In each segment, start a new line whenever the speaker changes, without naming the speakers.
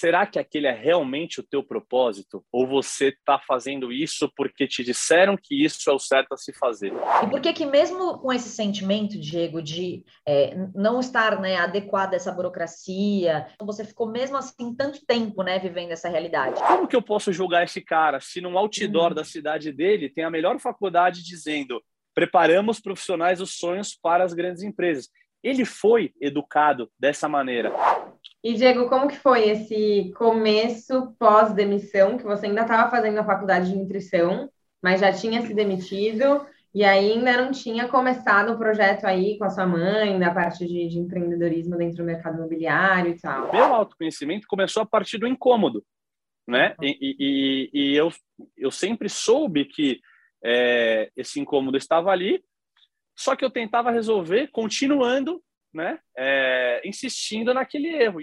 será que aquele é realmente o teu propósito? Ou você está fazendo isso porque te disseram que isso é o certo a se fazer?
E por que que mesmo com esse sentimento, Diego, de é, não estar né, adequado a essa burocracia, você ficou mesmo assim tanto tempo né, vivendo essa realidade?
Como que eu posso julgar esse cara se no outdoor hum. da cidade dele tem a melhor faculdade dizendo preparamos profissionais dos sonhos para as grandes empresas? Ele foi educado dessa maneira.
E Diego, como que foi esse começo pós-demissão, que você ainda estava fazendo a faculdade de nutrição, mas já tinha se demitido e ainda não tinha começado o projeto aí com a sua mãe, da parte de, de empreendedorismo dentro do mercado imobiliário e tal?
Meu autoconhecimento começou a partir do incômodo, né? Uhum. E, e, e, eu, eu sempre soube que é, esse incômodo estava ali, só que eu tentava resolver continuando, né, é, insistindo naquele erro.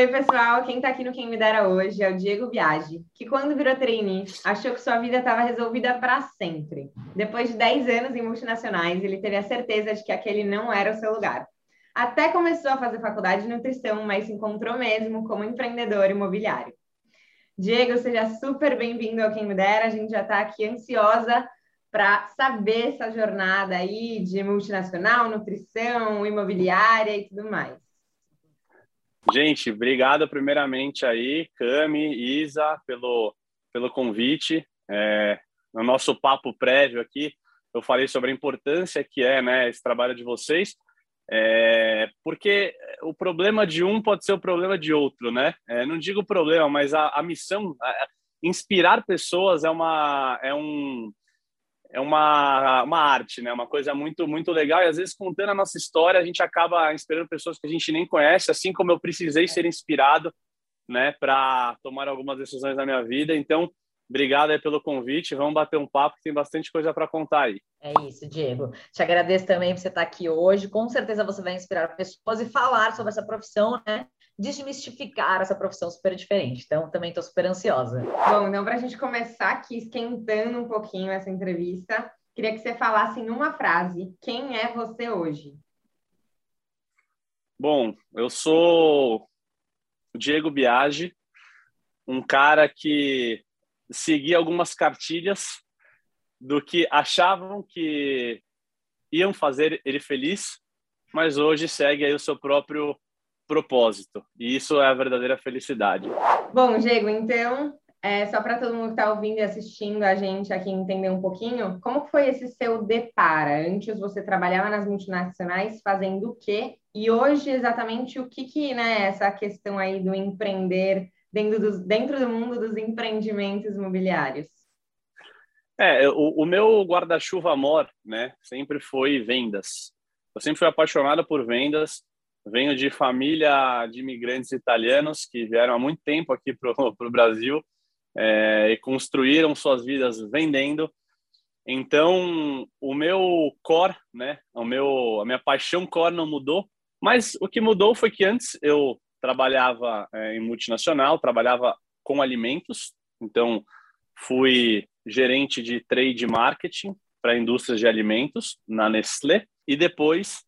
Oi, pessoal. Quem está aqui no Quem Me Dera hoje é o Diego Biagi, que quando virou trainee, achou que sua vida estava resolvida para sempre. Depois de 10 anos em multinacionais, ele teve a certeza de que aquele não era o seu lugar. Até começou a fazer faculdade de nutrição, mas se encontrou mesmo como empreendedor imobiliário. Diego, seja super bem-vindo ao Quem Me Dera. A gente já está aqui ansiosa para saber essa jornada aí de multinacional, nutrição, imobiliária e tudo mais.
Gente, obrigado primeiramente aí, Cami, Isa, pelo, pelo convite. É, no nosso papo prévio aqui, eu falei sobre a importância que é né, esse trabalho de vocês, é, porque o problema de um pode ser o problema de outro, né? É, não digo problema, mas a, a missão, a, inspirar pessoas é, uma, é um, é uma, uma arte, né? Uma coisa muito muito legal e às vezes contando a nossa história a gente acaba inspirando pessoas que a gente nem conhece, assim como eu precisei ser inspirado, né, para tomar algumas decisões na minha vida. Então, obrigado aí pelo convite. Vamos bater um papo que tem bastante coisa para contar aí.
É isso, Diego. Te agradeço também por você estar aqui hoje. Com certeza você vai inspirar pessoas e falar sobre essa profissão, né? Desmistificar essa profissão super diferente. Então, também estou super ansiosa.
Bom, então, para a gente começar aqui esquentando um pouquinho essa entrevista, queria que você falasse em uma frase: quem é você hoje?
Bom, eu sou o Diego Biagi, um cara que seguia algumas cartilhas do que achavam que iam fazer ele feliz, mas hoje segue aí o seu próprio propósito. E isso é a verdadeira felicidade.
Bom, Diego, então, é, só para todo mundo que está ouvindo e assistindo a gente aqui entender um pouquinho, como foi esse seu depara? Antes você trabalhava nas multinacionais fazendo o quê? E hoje, exatamente, o que que, né, essa questão aí do empreender dentro, dos, dentro do mundo dos empreendimentos imobiliários?
É, o, o meu guarda-chuva amor, né, sempre foi vendas. Eu sempre fui apaixonado por vendas, venho de família de imigrantes italianos que vieram há muito tempo aqui para o Brasil é, e construíram suas vidas vendendo. Então, o meu core, né, o meu, a minha paixão core não mudou, mas o que mudou foi que antes eu trabalhava é, em multinacional, trabalhava com alimentos, então fui gerente de trade marketing para indústrias de alimentos na Nestlé e depois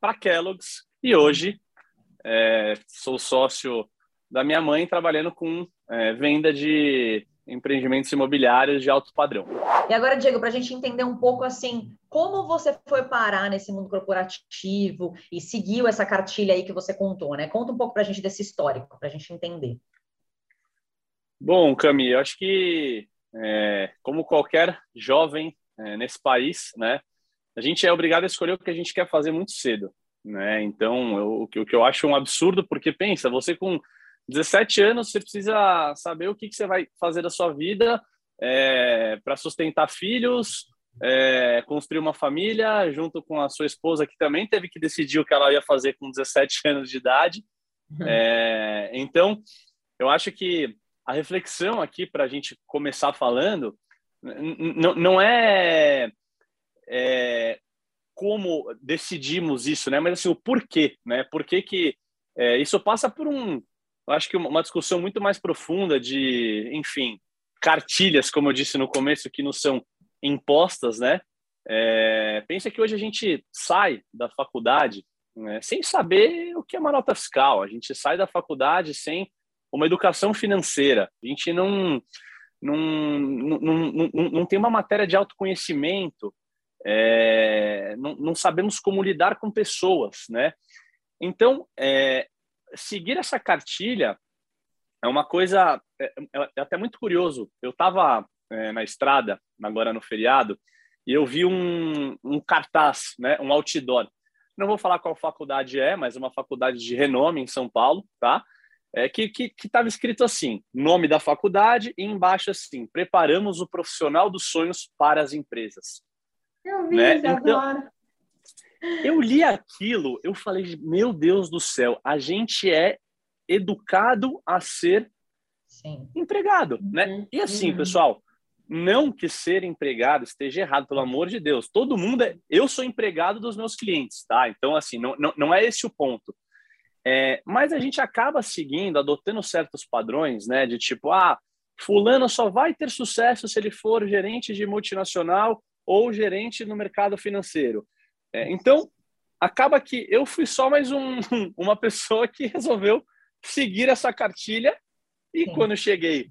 para Kellogg's, e hoje é, sou sócio da minha mãe trabalhando com é, venda de empreendimentos imobiliários de alto padrão.
E agora, Diego, para a gente entender um pouco assim, como você foi parar nesse mundo corporativo e seguiu essa cartilha aí que você contou, né? Conta um pouco para a gente desse histórico, para a gente entender.
Bom, Cami, eu acho que é, como qualquer jovem é, nesse país, né, a gente é obrigado a escolher o que a gente quer fazer muito cedo né? Então, eu, o que eu acho um absurdo, porque pensa, você com 17 anos, você precisa saber o que, que você vai fazer da sua vida é, para sustentar filhos, é, construir uma família, junto com a sua esposa, que também teve que decidir o que ela ia fazer com 17 anos de idade. Uhum. É, então, eu acho que a reflexão aqui, para a gente começar falando, não é, é como decidimos isso, né? Mas assim, o porquê, né? Por que que é, isso passa por um, acho que uma discussão muito mais profunda de, enfim, cartilhas, como eu disse no começo, que não são impostas, né? É, pensa que hoje a gente sai da faculdade né, sem saber o que é uma nota fiscal, a gente sai da faculdade sem uma educação financeira, a gente não, não, não, não, não tem uma matéria de autoconhecimento, é, não, não sabemos como lidar com pessoas, né? Então, é, seguir essa cartilha é uma coisa é, é, é até muito curioso. Eu estava é, na estrada agora no feriado e eu vi um, um cartaz, né, um outdoor. Não vou falar qual faculdade é, mas uma faculdade de renome em São Paulo, tá? É, que estava escrito assim, nome da faculdade e embaixo assim, preparamos o profissional dos sonhos para as empresas.
Eu vi né? isso então, agora.
Eu li aquilo, eu falei, meu Deus do céu, a gente é educado a ser Sim. empregado, né? uhum. né? E assim, uhum. pessoal, não que ser empregado esteja errado, pelo amor de Deus. Todo mundo é. Eu sou empregado dos meus clientes, tá? Então, assim, não, não, não é esse o ponto. É, mas a gente acaba seguindo, adotando certos padrões, né? De tipo, ah, Fulano só vai ter sucesso se ele for gerente de multinacional ou gerente no mercado financeiro. É, então, acaba que eu fui só mais um, uma pessoa que resolveu seguir essa cartilha e Sim. quando cheguei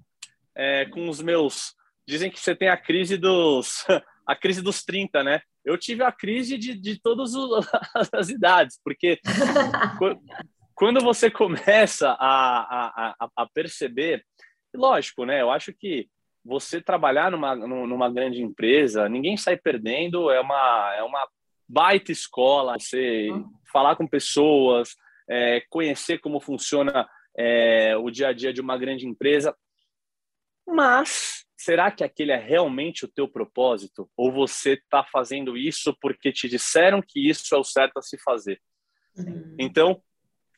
é, com os meus dizem que você tem a crise dos a crise dos 30, né? Eu tive a crise de, de todas as idades, porque quando você começa a, a, a, perceber, lógico, né? Eu acho que você trabalhar numa, numa grande empresa, ninguém sai perdendo, é uma, é uma baita escola, você uhum. falar com pessoas, é, conhecer como funciona é, o dia a dia de uma grande empresa. Mas será que aquele é realmente o teu propósito? Ou você está fazendo isso porque te disseram que isso é o certo a se fazer? Sim. Então,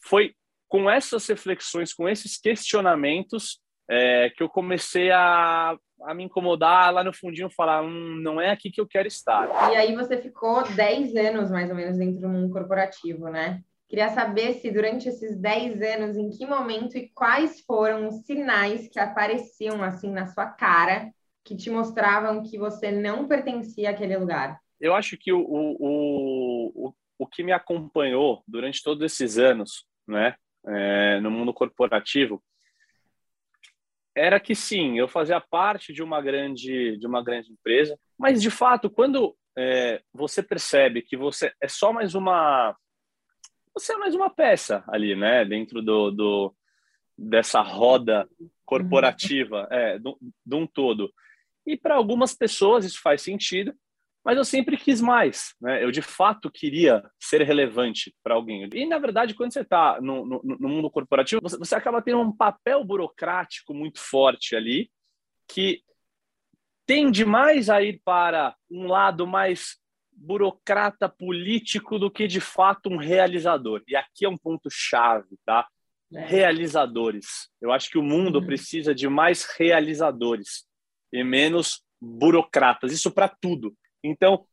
foi com essas reflexões, com esses questionamentos, é, que eu comecei a, a me incomodar lá no fundinho, falar, hum, não é aqui que eu quero estar.
E aí você ficou 10 anos, mais ou menos, dentro do mundo corporativo, né? Queria saber se durante esses 10 anos, em que momento e quais foram os sinais que apareciam assim na sua cara que te mostravam que você não pertencia àquele lugar?
Eu acho que o, o, o, o que me acompanhou durante todos esses anos, né, é, no mundo corporativo, era que sim, eu fazia parte de uma grande de uma grande empresa, mas de fato, quando é, você percebe que você é só mais uma você é mais uma peça ali, né? Dentro do, do dessa roda corporativa, é, de um todo. E para algumas pessoas isso faz sentido, mas eu sempre quis mais, né? Eu de fato queria ser relevante para alguém. E na verdade, quando você está no, no, no, mundo corporativo, você, você acaba tendo um papel burocrático muito forte ali, que tende mais a ir para um lado mais burocrata político do que de fato um realizador. E aqui é um ponto chave, tá? É. Realizadores. Eu acho que o mundo uhum. precisa de mais realizadores e menos burocratas. Isso para tudo. Então,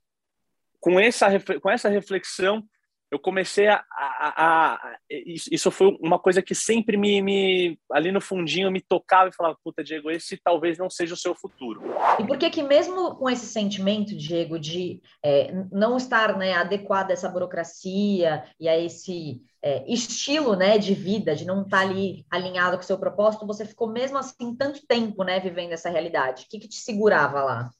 com essa com essa reflexão, eu comecei a, a, a, isso foi uma coisa que sempre me, me, ali no fundinho me tocava e falava puta Diego esse talvez não seja o seu futuro.
E por que que mesmo com esse sentimento Diego de é, não estar né adequado a essa burocracia e a esse é, estilo né de vida de não estar ali alinhado com o seu propósito você ficou mesmo assim tanto tempo né vivendo essa realidade? O que que te segurava lá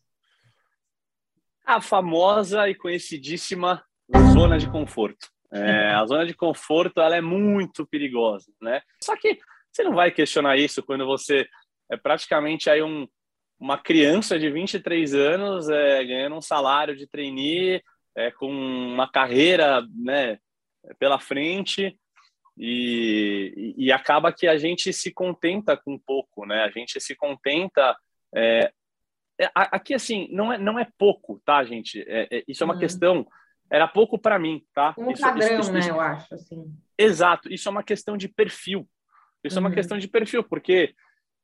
a famosa e conhecidíssima zona de conforto. É, a zona de conforto ela é muito perigosa, né? Só que você não vai questionar isso quando você é praticamente aí um, uma criança de 23 anos é, ganhando um salário de trainee, é, com uma carreira né, pela frente e, e, acaba que a gente se contenta com pouco, né? A gente se contenta é, aqui assim não é não é pouco, tá, gente? É, é, isso é uma uhum. questão era pouco para mim, tá?
Um isso, padrão, isso, isso, né? Eu acho, assim.
Exato. Isso é uma questão de perfil. Isso uhum. é uma uhum. questão de perfil, porque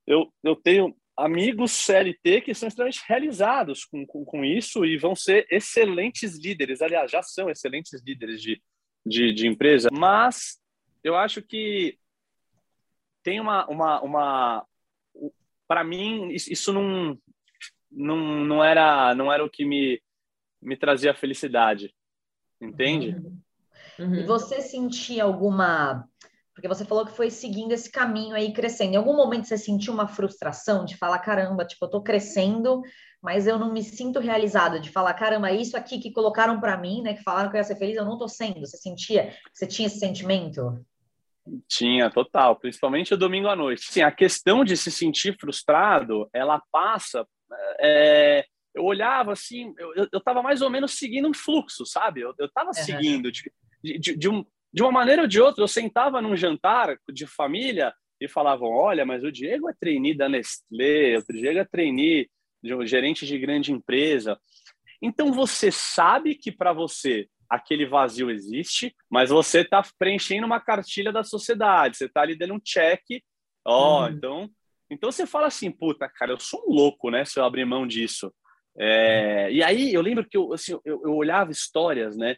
eu, eu tenho amigos CLT que são extremamente realizados com, com, com, isso e vão ser excelentes líderes. Aliás, já são excelentes líderes de, de, de empresa. Mas eu acho que tem uma. uma, uma Para mim, isso não, não, não, era, não era o que me, me trazia felicidade. Entende?
Uhum. E você sentia alguma porque você falou que foi seguindo esse caminho aí, crescendo. Em algum momento você sentiu uma frustração de falar, caramba, tipo, eu tô crescendo, mas eu não me sinto realizado, de falar, caramba, isso aqui que colocaram para mim, né, que falaram que eu ia ser feliz, eu não tô sendo. Você sentia, você tinha esse sentimento?
Tinha, total, principalmente o domingo à noite. Sim, a questão de se sentir frustrado, ela passa. É, eu olhava assim, eu, eu tava mais ou menos seguindo um fluxo, sabe? Eu, eu tava uhum. seguindo de, de, de, um, de uma maneira ou de outra, eu sentava num jantar de família e falavam: olha, mas o Diego é trainee da Nestlé, o Diego é trainee de um gerente de grande empresa. Então você sabe que para você aquele vazio existe, mas você está preenchendo uma cartilha da sociedade, você está ali dando um check. Ó, oh, então, então você fala assim, puta, cara, eu sou um louco, né? Se eu abrir mão disso. É, e aí eu lembro que eu, assim, eu, eu olhava histórias, né?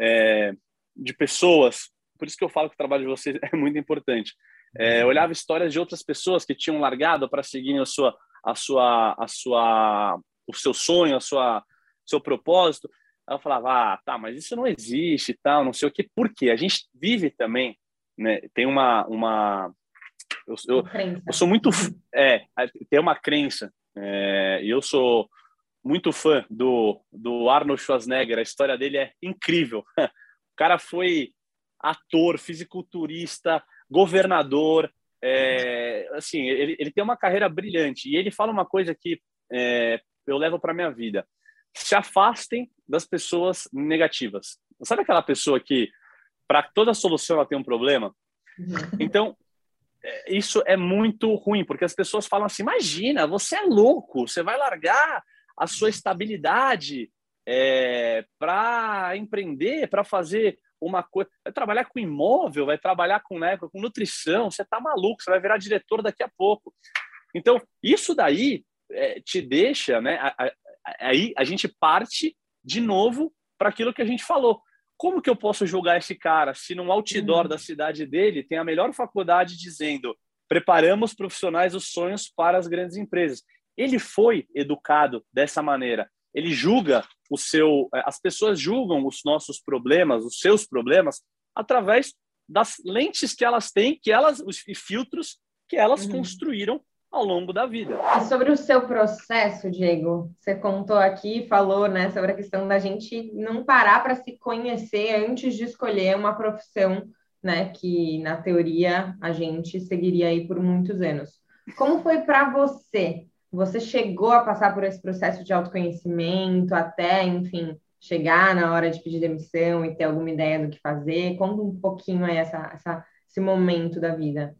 É, de pessoas, por isso que eu falo que o trabalho de vocês é muito importante. É, eu olhava histórias de outras pessoas que tinham largado para seguir a sua, a sua, a sua, o seu sonho, a sua, seu propósito. Aí eu falava, ah, tá, mas isso não existe, tal, não sei o que. Por quê? A gente vive também, né? Tem uma, uma, eu, eu, eu sou muito, é, tem uma crença. É, e eu sou muito fã do, do Arnold Schwarzenegger. A história dele é incrível. O cara foi ator, fisiculturista, governador, é, assim, ele, ele tem uma carreira brilhante. E ele fala uma coisa que é, eu levo para minha vida: se afastem das pessoas negativas. Sabe aquela pessoa que, para toda solução, ela tem um problema? Uhum. Então, isso é muito ruim, porque as pessoas falam assim: imagina, você é louco, você vai largar a sua estabilidade, é, para empreender, para fazer uma coisa, vai trabalhar com imóvel, vai trabalhar com, né, com nutrição, você está maluco, você vai virar diretor daqui a pouco. Então, isso daí é, te deixa, né? A, a, aí a gente parte de novo para aquilo que a gente falou. Como que eu posso julgar esse cara se num outdoor uhum. da cidade dele tem a melhor faculdade dizendo preparamos profissionais dos sonhos para as grandes empresas? Ele foi educado dessa maneira ele julga o seu. É, as pessoas julgam os nossos problemas, os seus problemas, através das lentes que elas têm, que elas, os filtros que elas uhum. construíram ao longo da vida.
E sobre o seu processo, Diego, você contou aqui, falou, né, sobre a questão da gente não parar para se conhecer antes de escolher uma profissão, né, que na teoria a gente seguiria aí por muitos anos. Como foi para você você chegou a passar por esse processo de autoconhecimento até, enfim, chegar na hora de pedir demissão e ter alguma ideia do que fazer? Conta um pouquinho aí essa, essa, esse momento da vida.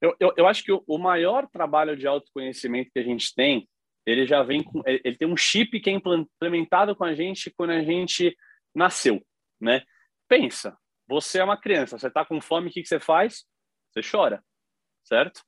Eu, eu, eu acho que o, maior trabalho de autoconhecimento que a gente tem, ele já vem com, ele tem um chip que é implementado com a gente quando a gente nasceu, né? Pensa, você é uma criança, você está com fome, o que, que você faz? Você chora, certo?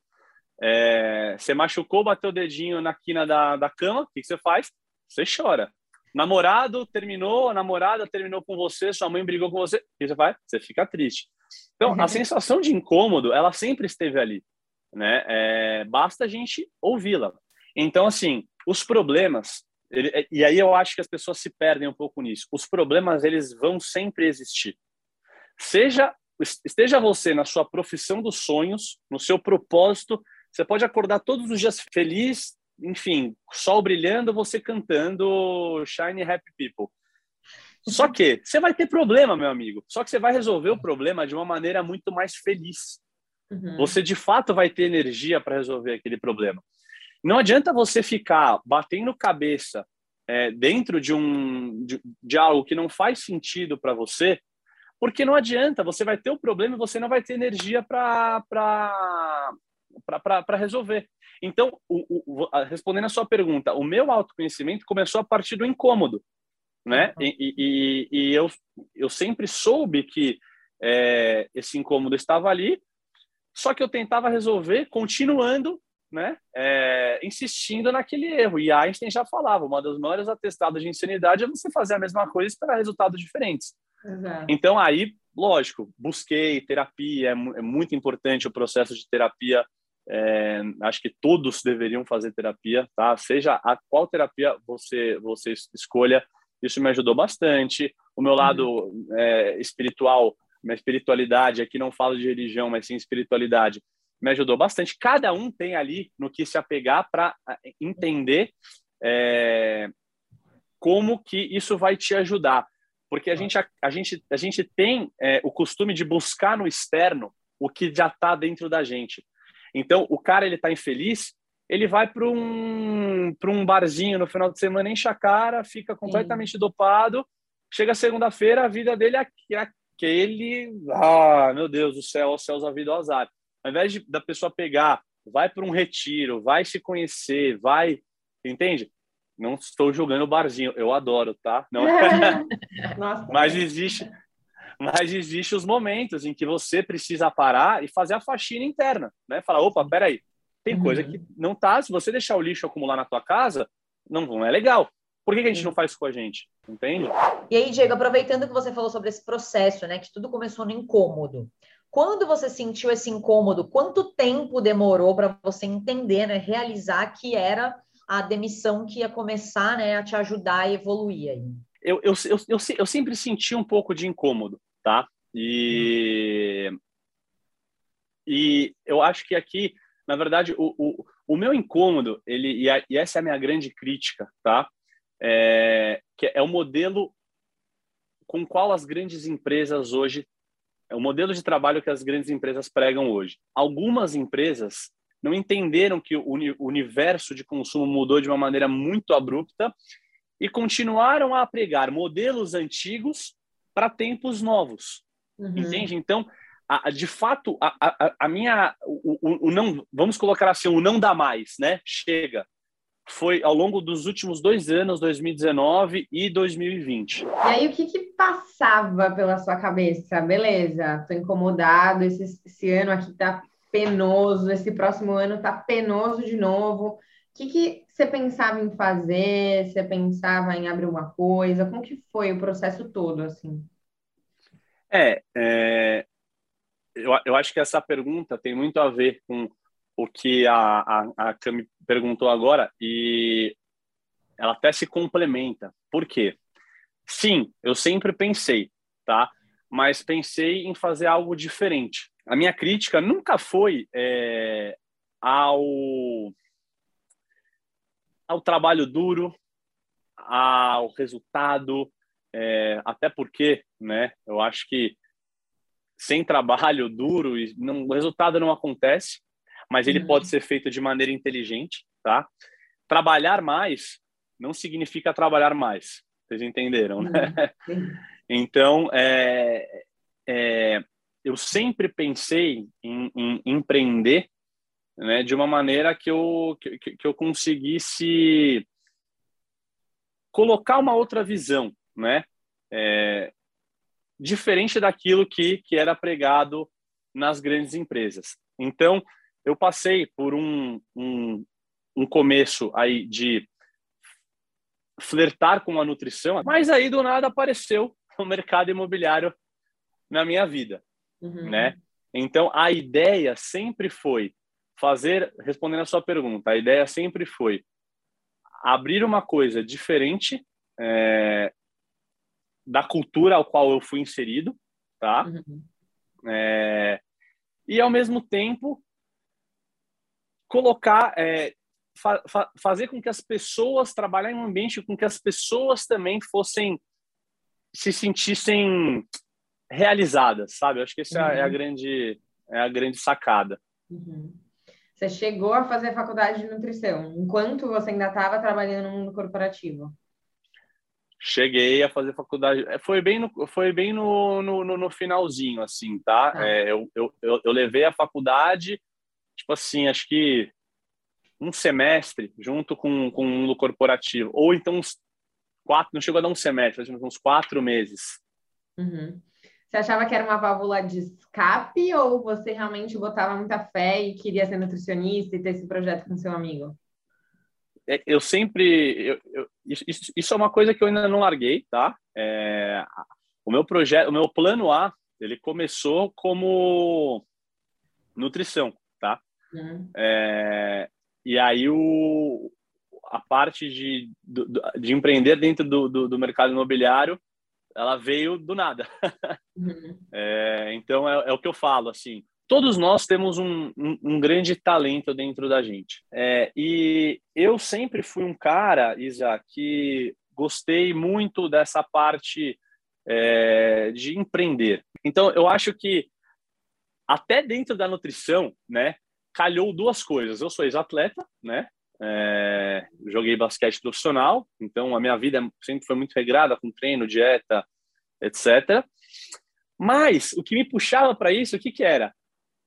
É, você machucou, bateu o dedinho na quina da, da cama, o que, que você faz? Você chora. Namorado terminou, a namorada terminou com você, sua mãe brigou com você, o que você faz? Você fica triste. Então, a sensação de incômodo, ela sempre esteve ali, né? É, basta a gente ouvi-la. Então, assim, os problemas, ele, é, e aí eu acho que as pessoas se perdem um pouco nisso. Os problemas, eles vão sempre existir. Seja esteja você na sua profissão dos sonhos, no seu propósito, você pode acordar todos os dias feliz, enfim, sol brilhando, você cantando Shiny Happy People. Só que você vai ter problema, meu amigo. Só que você vai resolver o problema de uma maneira muito mais feliz. Uhum. Você de fato vai ter energia para resolver aquele problema. Não adianta você ficar batendo cabeça é, dentro de um de, de, algo que não faz sentido para você, porque não adianta. Você vai ter o problema e você não vai ter energia para para resolver. Então, o, o, respondendo a sua pergunta, o meu autoconhecimento começou a partir do incômodo, né? Uhum. E, e, e, eu, eu sempre soube que é, esse incômodo estava ali, só que eu tentava resolver continuando né, é, insistindo naquele erro. E Einstein já falava, uma das maiores atestados de insanidade é você fazer a mesma coisa e esperar resultados diferentes. Exato. Então, aí, lógico, busquei terapia, é, é muito importante o processo de terapia. É, acho que todos deveriam fazer terapia, tá? Seja a qual terapia você você escolha, isso me ajudou bastante. O meu lado uhum. é, espiritual, minha espiritualidade, aqui não falo de religião, mas sim espiritualidade, me ajudou bastante. Cada um tem ali no que se apegar para entender é, como que isso vai te ajudar porque a gente, a, a gente, a gente tem é, o costume de buscar no externo o que já está dentro da gente. Então, o cara ele está infeliz, ele vai para um, um barzinho no final de semana, enche a cara, fica completamente Sim. dopado. Chega segunda-feira, a vida dele é, é aquele. Ah, meu Deus do céu, os céus, a vida, o azar. Ao invés de, da pessoa pegar, vai para um retiro, vai se conhecer, vai. Entende? Não estou jogando barzinho, eu adoro, tá? Não... Nossa, mas existe, mas existe os momentos em que você precisa parar e fazer a faxina interna, né? Falar, opa, peraí, tem uhum. coisa que não tá. Se você deixar o lixo acumular na tua casa, não, não é legal. Por que, que a gente não faz isso com a gente? Entende?
E aí, Diego, aproveitando que você falou sobre esse processo, né? Que tudo começou no incômodo. Quando você sentiu esse incômodo, quanto tempo demorou para você entender, né, realizar que era a demissão que ia começar né, a te ajudar a evoluir aí?
Eu, eu, eu, eu, eu sempre senti um pouco de incômodo, tá? E, hum. e eu acho que aqui, na verdade, o, o, o meu incômodo, ele, e, a, e essa é a minha grande crítica, tá? É, que é o modelo com qual as grandes empresas hoje, é o modelo de trabalho que as grandes empresas pregam hoje. Algumas empresas não entenderam que o universo de consumo mudou de uma maneira muito abrupta e continuaram a pregar modelos antigos para tempos novos. Uhum. Entende? Então, a, de fato, a, a, a minha. O, o, o, não, vamos colocar assim, o não dá mais, né? Chega. Foi ao longo dos últimos dois anos, 2019 e 2020. E
aí, o que, que passava pela sua cabeça? Beleza, tô incomodado, esse, esse ano aqui tá penoso, esse próximo ano tá penoso de novo. O que, que você pensava em fazer? Você pensava em abrir uma coisa? Como que foi o processo todo, assim?
É, é eu, eu acho que essa pergunta tem muito a ver com o que a, a, a Cami perguntou agora e ela até se complementa. Por quê? Sim, eu sempre pensei, tá? Mas pensei em fazer algo diferente a minha crítica nunca foi é, ao, ao trabalho duro, ao resultado, é, até porque, né, eu acho que sem trabalho duro, não, o resultado não acontece, mas ele uhum. pode ser feito de maneira inteligente, tá? Trabalhar mais não significa trabalhar mais, vocês entenderam, né? Uhum. Então, é, é, eu sempre pensei em, em empreender né, de uma maneira que eu, que, que eu conseguisse colocar uma outra visão, né? É, diferente daquilo que, que era pregado nas grandes empresas. Então, eu passei por um, um, um começo aí de flertar com a nutrição, mas aí do nada apareceu o mercado imobiliário na minha vida uhum. né? Então, a ideia sempre foi fazer, respondendo a sua pergunta, a ideia sempre foi abrir uma coisa diferente é, da cultura ao qual eu fui inserido, tá? Uhum. É, e, ao mesmo tempo, colocar, é, fa fa fazer com que as pessoas, trabalhar em um ambiente com que as pessoas também fossem, se sentissem realizadas, sabe? Eu acho que essa uhum. é a uhum. grande é a grande sacada.
Uhum. Você chegou a fazer faculdade de nutrição enquanto você ainda estava trabalhando no mundo corporativo?
Cheguei a fazer faculdade. É, foi bem no, foi bem no, no, no finalzinho, assim, tá? Ah. É, eu, eu, eu levei a faculdade, tipo assim, acho que um semestre junto com, com o mundo corporativo. Ou então uns quatro, não chegou a dar um semestre, uns quatro meses.
Uhum. Você achava que era uma válvula de escape ou você realmente botava muita fé e queria ser nutricionista e ter esse projeto com seu amigo?
É, eu sempre. Eu, eu, isso, isso, é uma coisa que eu ainda não larguei, tá? É, o meu projeto, o meu plano A, ele começou como nutrição, tá? Uhum. É, e aí o, a parte de, de empreender dentro do, do, do mercado imobiliário ela veio do nada. Uhum. É, então é, é, o que eu falo assim. Todos nós temos um, um, um grande talento dentro da gente. É, e eu sempre fui um cara, Isa, que gostei muito dessa parte é, de empreender. Então eu acho que até dentro da nutrição, né, calhou duas coisas. Eu sou ex-atleta, né? É, joguei basquete profissional, então a minha vida sempre foi muito regrada com treino, dieta, etc. Mas o que me puxava para isso, o que, que era?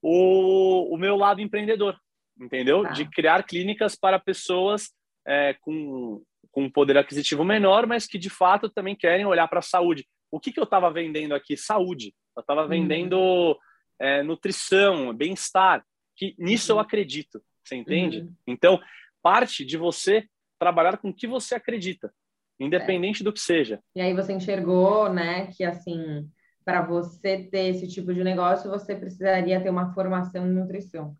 O, o meu lado empreendedor, entendeu? Ah. De criar clínicas para pessoas é, com, com poder aquisitivo menor, mas que de fato também querem olhar para a saúde. O que, que eu estava vendendo aqui? Saúde. Eu estava uhum. vendendo uhum. é, nutrição, bem-estar. Que nisso uhum. eu acredito, você entende? Uhum. Então, parte de você trabalhar com o que você acredita, independente é. do que seja.
E aí você enxergou, né, que assim, para você ter esse tipo de negócio, você precisaria ter uma formação em nutrição.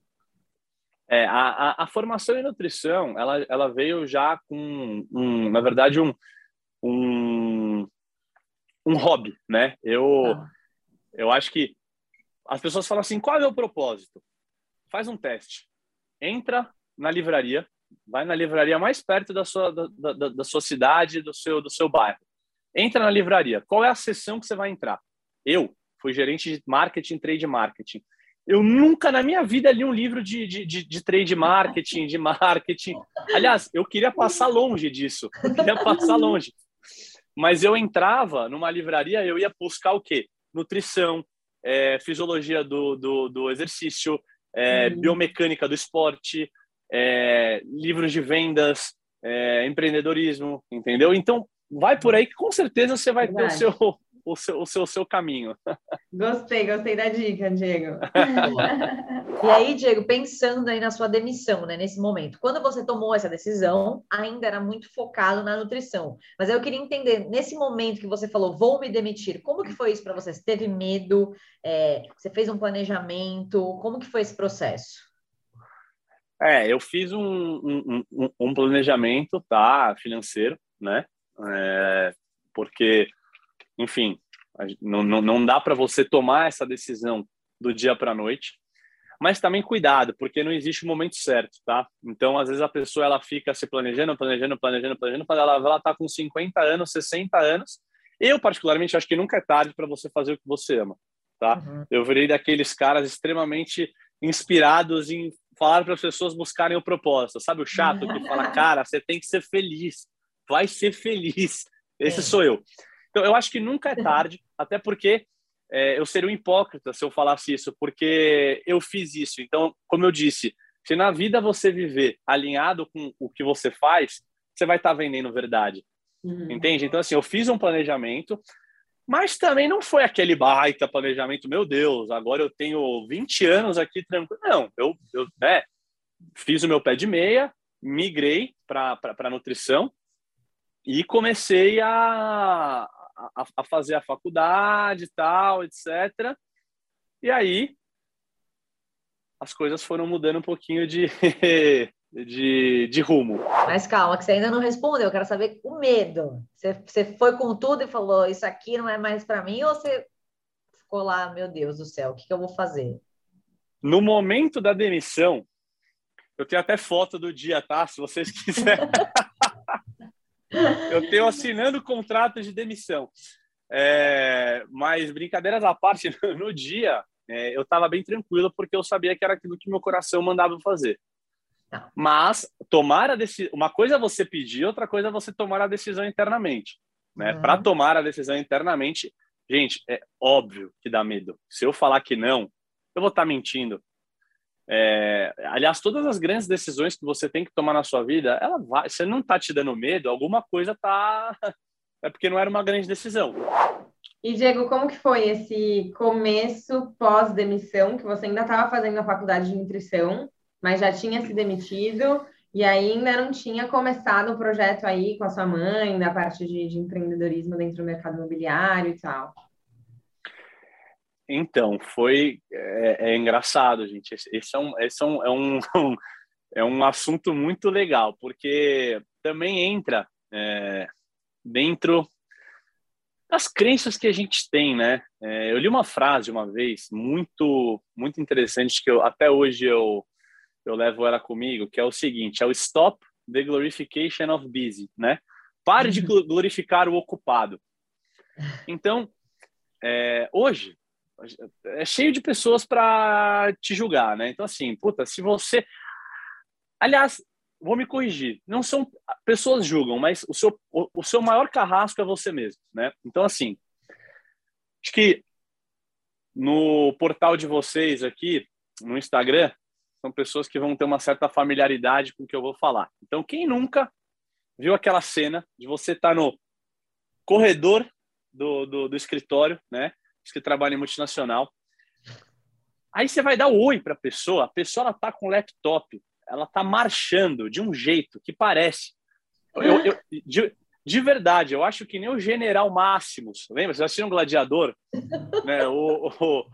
É, a, a, a formação em nutrição, ela, ela veio já com, um, na verdade, um, um, um hobby, né? Eu, ah. eu acho que as pessoas falam assim, qual é o propósito? Faz um teste. Entra na livraria, vai na livraria mais perto da sua, da, da, da, sua cidade, do seu, do seu bairro. Entra na livraria. Qual é a sessão que você vai entrar? Eu fui gerente de marketing, trade marketing. Eu nunca na minha vida li um livro de, de, de, de trade marketing, de marketing. Aliás, eu queria passar longe disso. Eu queria passar longe. Mas eu entrava numa livraria, eu ia buscar o quê? Nutrição, é, fisiologia do, do, do exercício, é, uhum. biomecânica do esporte, é, livros de vendas, é, empreendedorismo, entendeu? Então, vai por aí que com certeza você vai Verdade. ter o seu, o seu, o seu, o seu caminho.
Gostei, gostei da dica, Diego.
e aí, Diego, pensando aí na sua demissão, né, nesse momento, quando você tomou essa decisão, ainda era muito focado na nutrição. Mas eu queria entender, nesse momento que você falou, vou me demitir, como que foi isso para você? Você teve medo? É, você fez um planejamento? Como que foi esse processo?
É, eu fiz um, um, um planejamento, tá, financeiro, né? É, porque, enfim, não, não, não dá para você tomar essa decisão do dia para a noite. Mas também cuidado, porque não existe o momento certo, tá? Então, às vezes a pessoa ela fica se planejando, planejando, planejando, planejando, quando ela ela tá com 50 anos, 60 anos. Eu particularmente acho que nunca é tarde para você fazer o que você ama, tá? Uhum. Eu virei daqueles caras extremamente inspirados em falar para as pessoas buscarem o propósito. Sabe o chato que fala, cara, você tem que ser feliz, vai ser feliz. Esse é. sou eu. Então, eu acho que nunca é tarde, até porque é, eu seria um hipócrita se eu falasse isso, porque eu fiz isso. Então, como eu disse, se na vida você viver alinhado com o que você faz, você vai estar tá vendendo verdade. Uhum. Entende? Então, assim, eu fiz um planejamento, mas também não foi aquele baita planejamento, meu Deus, agora eu tenho 20 anos aqui tranquilo. Não, eu, eu né, fiz o meu pé de meia, migrei para nutrição e comecei a, a, a, fazer a faculdade e tal, etc. E aí as coisas foram mudando um pouquinho de, de, de rumo.
Mas calma, que você ainda não respondeu. Eu quero saber o medo. Você, você foi com tudo e falou: Isso aqui não é mais para mim? Ou você ficou lá, meu Deus do céu, o que, que eu vou fazer?
No momento da demissão, eu tenho até foto do dia, tá? Se vocês quiserem. eu tenho assinando contrato de demissão. É, mas brincadeiras à parte, no dia é, eu estava bem tranquilo porque eu sabia que era aquilo que meu coração mandava fazer. Mas tomar a decisão, uma coisa é você pedir, outra coisa é você tomar a decisão internamente. Né? Uhum. Para tomar a decisão internamente, gente, é óbvio que dá medo. Se eu falar que não, eu vou estar tá mentindo. É, aliás, todas as grandes decisões que você tem que tomar na sua vida, ela vai. Você não está te dando medo, alguma coisa tá. É porque não era uma grande decisão.
E, Diego, como que foi esse começo pós-demissão, que você ainda estava fazendo a faculdade de nutrição, mas já tinha se demitido, e ainda não tinha começado o projeto aí com a sua mãe, da parte de, de empreendedorismo dentro do mercado imobiliário e tal?
Então, foi é, é engraçado, gente. Esse é um, esse é um, é um, é um assunto muito legal, porque também entra é, dentro das crenças que a gente tem, né? É, eu li uma frase uma vez muito muito interessante que eu, até hoje eu eu levo ela comigo, que é o seguinte: é o stop the glorification of busy, né? Pare de glorificar o ocupado. Então, é, hoje é cheio de pessoas para te julgar, né? Então, assim, puta, se você. Aliás, vou me corrigir. Não são pessoas julgam, mas o seu, o, o seu maior carrasco é você mesmo, né? Então, assim, acho que no portal de vocês aqui, no Instagram, são pessoas que vão ter uma certa familiaridade com o que eu vou falar. Então, quem nunca viu aquela cena de você estar tá no corredor do, do, do escritório, né? Que trabalham em multinacional. Aí você vai dar o oi para a pessoa, a pessoa ela tá com o laptop, ela tá marchando de um jeito que parece. Eu, eu, de, de, verdade, eu acho que nem o General Máximos, lembra? Você assistiu um Gladiador? né? o, o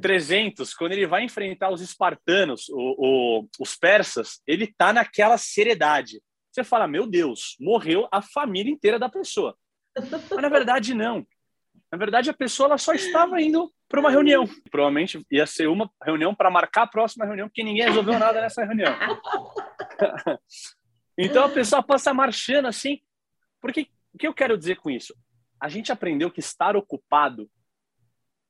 300, quando ele vai enfrentar os espartanos, o, o, os persas, ele tá naquela seriedade. Você fala, meu Deus, morreu a família inteira da pessoa. Mas na verdade, não. Na verdade, a pessoa ela só estava indo para uma reunião. Provavelmente ia ser uma reunião para marcar a próxima reunião, porque ninguém resolveu nada nessa reunião. então a pessoa passa marchando assim. Porque o que eu quero dizer com isso? A gente aprendeu que estar ocupado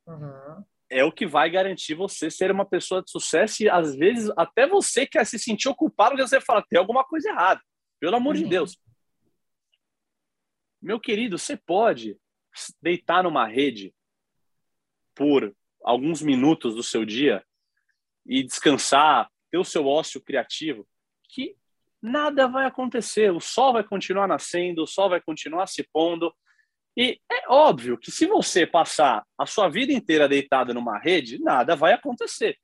uhum. é o que vai garantir você ser uma pessoa de sucesso e às vezes até você quer se sentir ocupado, você fala, tem alguma coisa errada. Pelo amor uhum. de Deus. Meu querido, você pode deitar numa rede por alguns minutos do seu dia e descansar, ter o seu ócio criativo, que nada vai acontecer. O sol vai continuar nascendo, o sol vai continuar se pondo. E é óbvio que se você passar a sua vida inteira deitado numa rede, nada vai acontecer.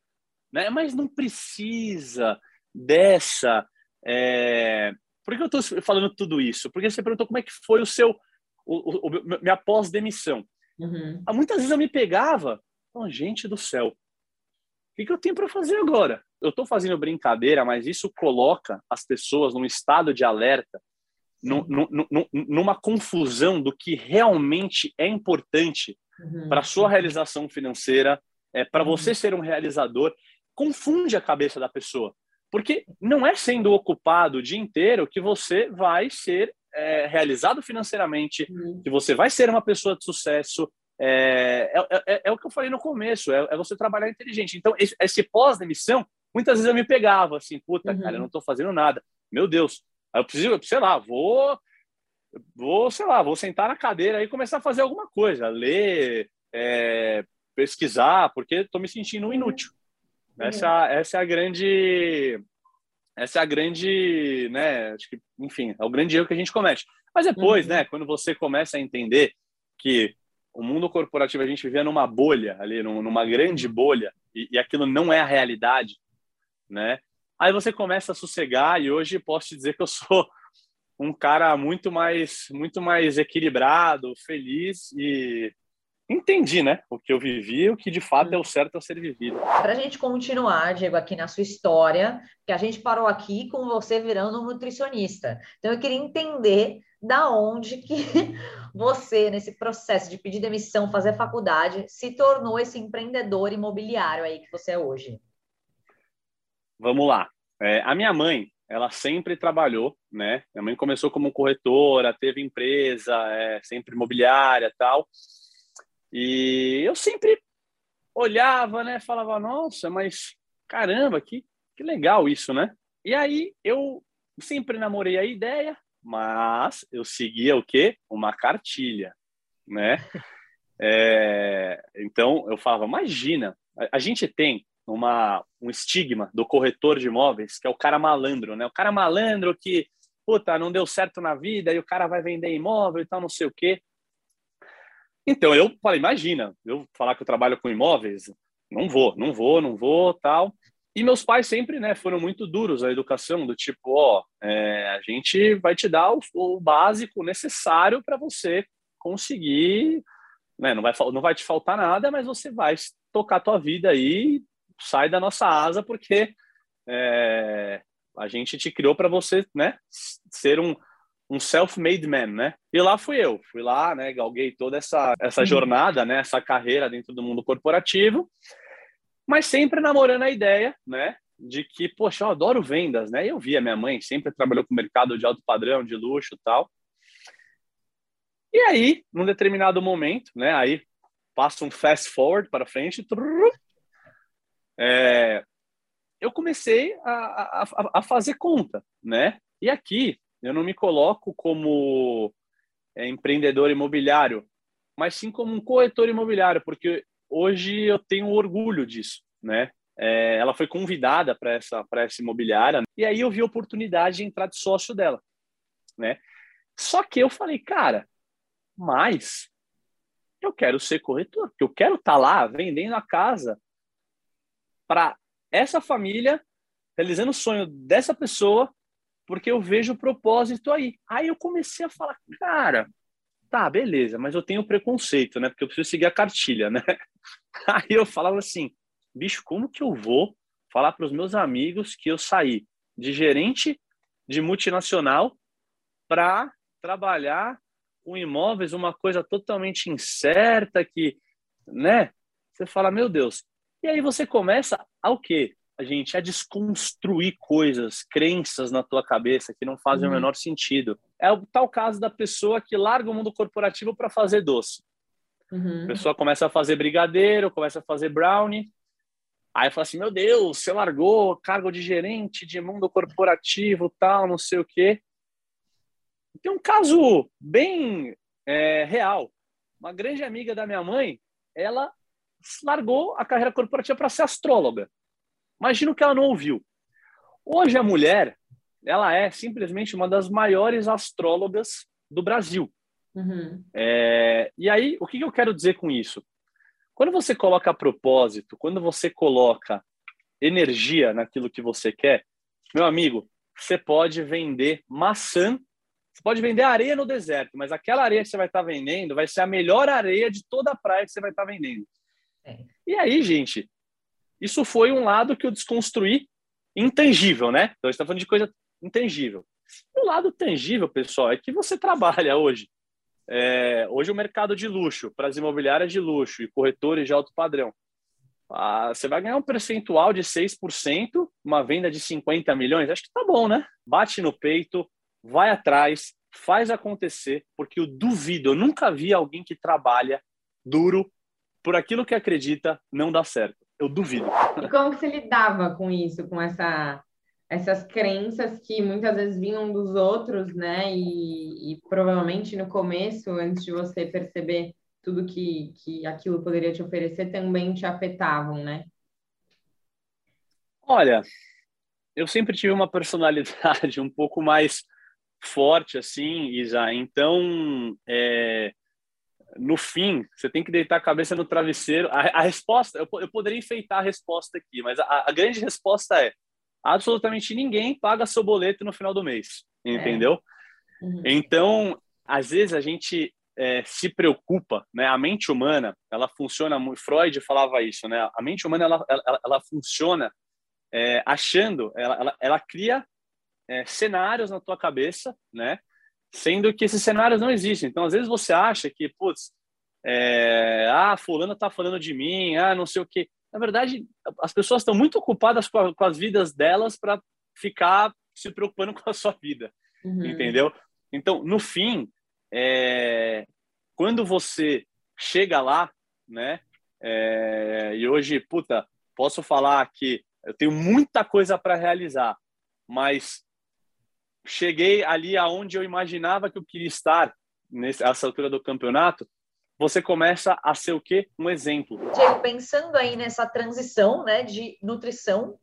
Né? Mas não precisa dessa. É... Por que eu estou falando tudo isso? Porque você perguntou como é que foi o seu o, o, minha pós-demissão. Uhum. Ah, muitas vezes eu me pegava, oh, gente do céu, o que, que eu tenho para fazer agora? Eu estou fazendo brincadeira, mas isso coloca as pessoas num estado de alerta, num, num, numa confusão do que realmente é importante uhum. para a sua realização financeira, é, para uhum. você ser um realizador. Confunde a cabeça da pessoa. Porque não é sendo ocupado o dia inteiro que você vai ser é, realizado financeiramente, uhum. que você vai ser uma pessoa de sucesso. É, é, é, é o que eu falei no começo, é, é você trabalhar inteligente. Então, esse, esse pós-demissão, muitas vezes eu me pegava assim, puta, uhum. cara, eu não estou fazendo nada. Meu Deus, eu preciso, sei lá, vou, vou, sei lá, vou sentar na cadeira e começar a fazer alguma coisa, ler, é, pesquisar, porque estou me sentindo inútil. Uhum. Essa, essa é a grande essa é a grande, né, acho que, enfim, é o grande erro que a gente comete. Mas depois, uhum. né, quando você começa a entender que o mundo corporativo a gente vivia numa bolha ali, numa grande bolha, e, e aquilo não é a realidade, né? Aí você começa a sossegar e hoje posso te dizer que eu sou um cara muito mais muito mais equilibrado, feliz e entendi, né? O que eu vivi, o que de fato é o certo a ser vivido.
Para a gente continuar, Diego, aqui na sua história, que a gente parou aqui com você virando um nutricionista. Então eu queria entender da onde que você, nesse processo de pedir demissão, fazer faculdade, se tornou esse empreendedor imobiliário aí que você é hoje.
Vamos lá. É, a minha mãe, ela sempre trabalhou, né? Minha mãe começou como corretora, teve empresa, é, sempre imobiliária tal. E eu sempre olhava, né? Falava, nossa, mas caramba, que, que legal isso, né? E aí eu sempre namorei a ideia, mas eu seguia o quê? Uma cartilha, né? É, então eu falava, imagina, a, a, gente tem uma, um estigma do corretor de imóveis, que é o cara malandro, né? O cara malandro que, puta, não deu certo na vida e o cara vai vender imóvel e tal, não sei o quê. Então eu falei, imagina, eu falar que eu trabalho com imóveis, não vou, não vou, não vou, tal. E meus pais sempre, né, foram muito duros na educação, do tipo, ó, é, a gente vai te dar o, o básico necessário para você conseguir, né, não vai, não vai te faltar nada, mas você vai tocar a tua vida aí, sai da nossa asa, porque é, a gente te criou para você, né, ser um, um self-made man, né? E lá fui eu, fui lá, né, galguei toda essa, essa uhum. jornada, né, essa carreira dentro do mundo corporativo mas sempre namorando a ideia, né, de que, poxa, eu adoro vendas, né? Eu via minha mãe sempre trabalhou com mercado de alto padrão, de luxo tal. E aí, num determinado momento, né, aí passa um fast forward para frente, trrr, é, eu comecei a, a, a, fazer conta, né? E aqui eu não me coloco como é, empreendedor imobiliário, mas sim como um corretor imobiliário, porque hoje eu tenho orgulho disso, né? É, ela foi convidada para essa para essa imobiliária e aí eu vi a oportunidade de entrar de sócio dela, né? Só que eu falei, cara, mas eu quero ser corretor, eu quero estar tá lá vendendo a casa para essa família, realizando o sonho dessa pessoa, porque eu vejo o propósito aí. Aí eu comecei a falar, cara, Tá, beleza, mas eu tenho preconceito, né? Porque eu preciso seguir a cartilha, né? Aí eu falava assim, bicho, como que eu vou falar para os meus amigos que eu saí de gerente de multinacional para trabalhar com imóveis, uma coisa totalmente incerta que, né? Você fala, meu Deus. E aí você começa ao quê? A gente a desconstruir coisas, crenças na tua cabeça que não fazem uhum. o menor sentido é o tal caso da pessoa que larga o mundo corporativo para fazer doce. Uhum. A pessoa começa a fazer brigadeiro, começa a fazer brownie. Aí fala assim: Meu Deus, você largou cargo de gerente de mundo corporativo, tal, não sei o quê. Tem um caso bem é, real. Uma grande amiga da minha mãe, ela largou a carreira corporativa para ser astróloga. Imagina o que ela não ouviu. Hoje a mulher ela é simplesmente uma das maiores astrólogas do Brasil. Uhum. É, e aí, o que eu quero dizer com isso? Quando você coloca propósito, quando você coloca energia naquilo que você quer, meu amigo, você pode vender maçã, você pode vender areia no deserto, mas aquela areia que você vai estar vendendo vai ser a melhor areia de toda a praia que você vai estar vendendo. É. E aí, gente, isso foi um lado que eu desconstruí intangível, né? Então, a gente está falando de coisa intangível. O lado tangível, pessoal, é que você trabalha hoje. É, hoje o mercado de luxo, para as imobiliárias de luxo e corretores de alto padrão, ah, você vai ganhar um percentual de 6%, uma venda de 50 milhões, acho que tá bom, né? Bate no peito, vai atrás, faz acontecer, porque eu duvido, eu nunca vi alguém que trabalha duro por aquilo que acredita não dá certo. Eu duvido.
E como que você lidava com isso, com essa essas crenças que muitas vezes vinham dos outros, né? E, e, provavelmente no começo, antes de você perceber tudo que, que aquilo poderia te oferecer, também te afetavam, né?
Olha, eu sempre tive uma personalidade um pouco mais forte, assim, Isa. Então, é, no fim, você tem que deitar a cabeça no travesseiro. A, a resposta, eu, eu, poderia enfeitar a resposta aqui, mas a, a grande resposta é absolutamente ninguém paga seu boleto no final do mês, é. entendeu? É. Uhum. Então, às vezes a gente é, se preocupa, né? A mente humana, ela funciona, Freud falava isso, né? A mente humana, ela, ela, ela funciona é, achando, ela, ela, ela cria é, cenários na tua cabeça, né? Sendo que esses cenários não existem. Então, às vezes você acha que, putz, é, ah, fulano tá falando de mim, ah, não sei o quê na verdade, as pessoas estão muito ocupadas com, a, com as vidas delas para ficar se preocupando com a sua vida, uhum. entendeu? Então, no fim, é, quando você chega lá, né? É, e hoje, puta, posso falar que eu tenho muita coisa para realizar, mas cheguei ali aonde eu imaginava que eu queria estar nessa altura do campeonato você começa a ser o quê? Um exemplo.
Diego, pensando aí nessa transição né, de nutrição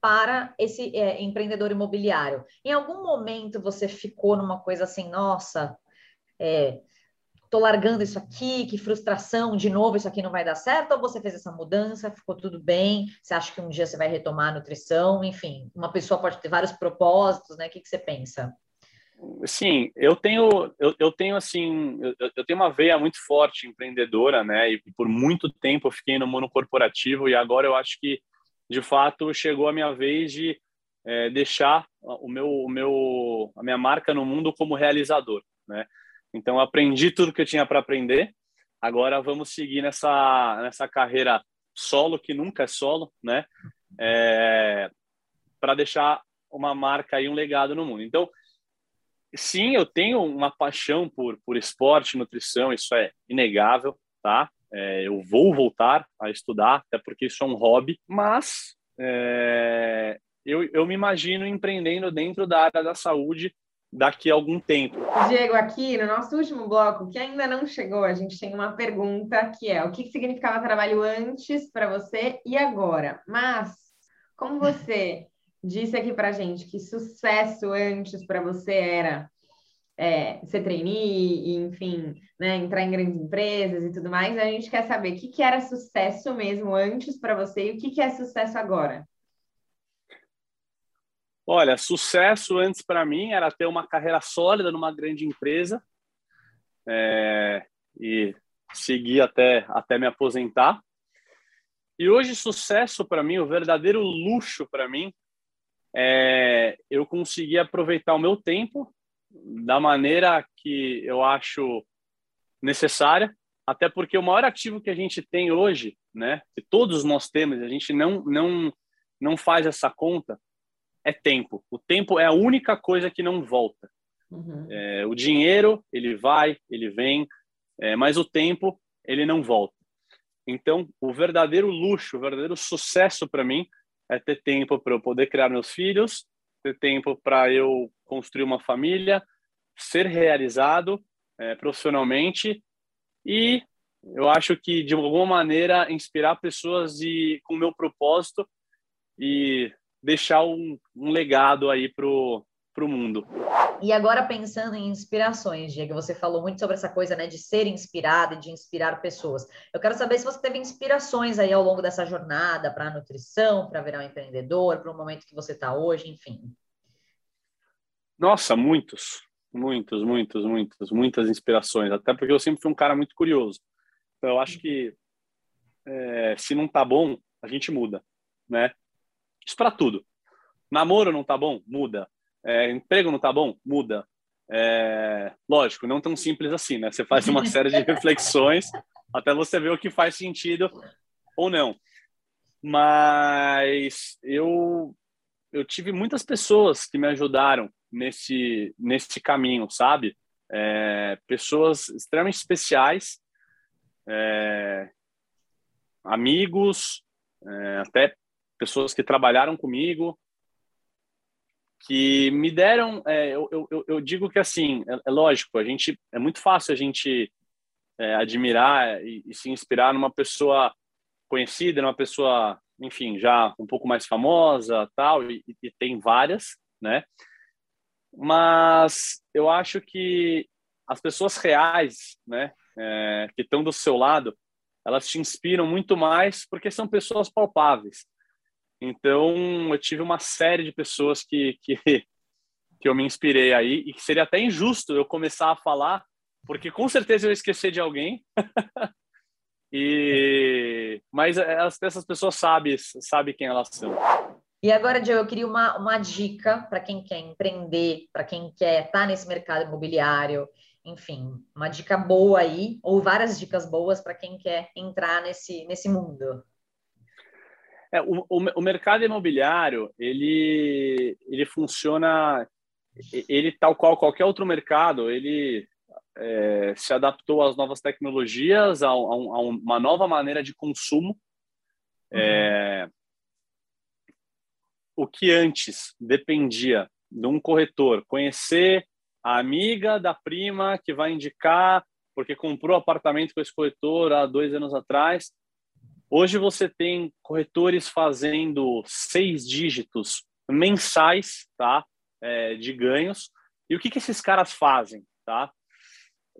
para esse é, empreendedor imobiliário, em algum momento você ficou numa coisa assim, nossa, é, tô largando isso aqui, que frustração, de novo isso aqui não vai dar certo, ou você fez essa mudança, ficou tudo bem, você acha que um dia você vai retomar a nutrição, enfim, uma pessoa pode ter vários propósitos, né? O que, que você pensa?
Sim, eu tenho, eu, eu tenho assim, eu, eu, tenho uma veia muito forte empreendedora, né? E por muito tempo eu fiquei no mundo corporativo e agora eu acho que, de fato, chegou a minha vez de é, deixar o meu, o meu, a minha marca no mundo como realizador, né? Então, aprendi tudo que eu tinha para aprender. Agora vamos seguir nessa nessa carreira solo que nunca é solo, né? É, para deixar uma marca e um legado no mundo. Então, sim, eu tenho uma paixão por, por esporte, nutrição, isso é inegável, tá? É, eu vou voltar a estudar, até porque isso é um hobby, mas é, eu, eu me imagino empreendendo dentro da área da saúde daqui a algum tempo.
Diego, aqui no nosso último bloco, que ainda não chegou, a gente tem uma pergunta que é: o que significava trabalho antes para você e agora? Mas, como você disse aqui para gente que sucesso antes para você era é, ser trainee, e, enfim, né, entrar em grandes empresas e tudo mais, a gente quer saber o que, que era sucesso mesmo antes para você e o que, que é sucesso agora.
Olha, sucesso antes para mim era ter uma carreira sólida numa grande empresa é, e seguir até, até me aposentar. E hoje, sucesso para mim, o verdadeiro luxo para mim, é eu conseguir aproveitar o meu tempo da maneira que eu acho necessária, até porque o maior ativo que a gente tem hoje, né, que todos nós temos, a gente não não não faz essa conta, é tempo. O tempo é a única coisa que não volta. Uhum. É, o dinheiro, ele vai, ele vem, é, mas o tempo, ele não volta. Então, o verdadeiro luxo, o verdadeiro sucesso para mim é ter tempo para eu poder criar meus filhos, ter tempo para eu construir uma família, ser realizado é, profissionalmente e eu acho que de alguma maneira inspirar pessoas e com o meu propósito e deixar um, um legado aí pro pro mundo.
E agora pensando em inspirações, Diego, você falou muito sobre essa coisa, né, de ser inspirado e de inspirar pessoas. Eu quero saber se você teve inspirações aí ao longo dessa jornada para a nutrição, para virar um empreendedor, para o momento que você está hoje, enfim.
Nossa, muitos, muitos, muitos, muitos, muitas inspirações. Até porque eu sempre fui um cara muito curioso. Então, eu acho que é, se não tá bom, a gente muda, né? Isso para tudo. Namoro não tá bom? Muda. É, emprego não tá bom? Muda. É, lógico, não tão simples assim, né? Você faz uma série de reflexões até você ver o que faz sentido ou não. Mas eu eu tive muitas pessoas que me ajudaram nesse nesse caminho, sabe? É, pessoas extremamente especiais, é, amigos, é, até pessoas que trabalharam comigo, que me deram. É, eu, eu, eu, digo que assim, é, é, lógico, a gente é muito fácil a gente é, admirar e, e, se inspirar numa pessoa conhecida, numa pessoa, enfim, já um pouco mais famosa, tal, e, e tem várias, né? Mas eu acho que as pessoas reais, né, é, que estão do seu lado, elas te inspiram muito mais porque são pessoas palpáveis. Então, eu tive uma série de pessoas que, que, que eu me inspirei aí, e que seria até injusto eu começar a falar, porque com certeza eu esquecer de alguém. e Mas essas pessoas sabem, sabem quem elas são.
E agora, Joe, eu queria uma, uma dica para quem quer empreender, para quem quer estar tá nesse mercado imobiliário, enfim, uma dica boa aí, ou várias dicas boas para quem quer entrar nesse, nesse mundo.
É, o, o, o, mercado imobiliário, ele, ele funciona, ele tal qual qualquer outro mercado, ele é, se adaptou às novas tecnologias, a, a, a uma nova maneira de consumo. Uhum. É, o que antes dependia de um corretor conhecer a amiga da prima que vai indicar porque comprou apartamento com esse corretor há dois anos atrás, Hoje você tem corretores fazendo seis dígitos mensais, tá? É, de ganhos. E o que, que esses caras fazem, tá?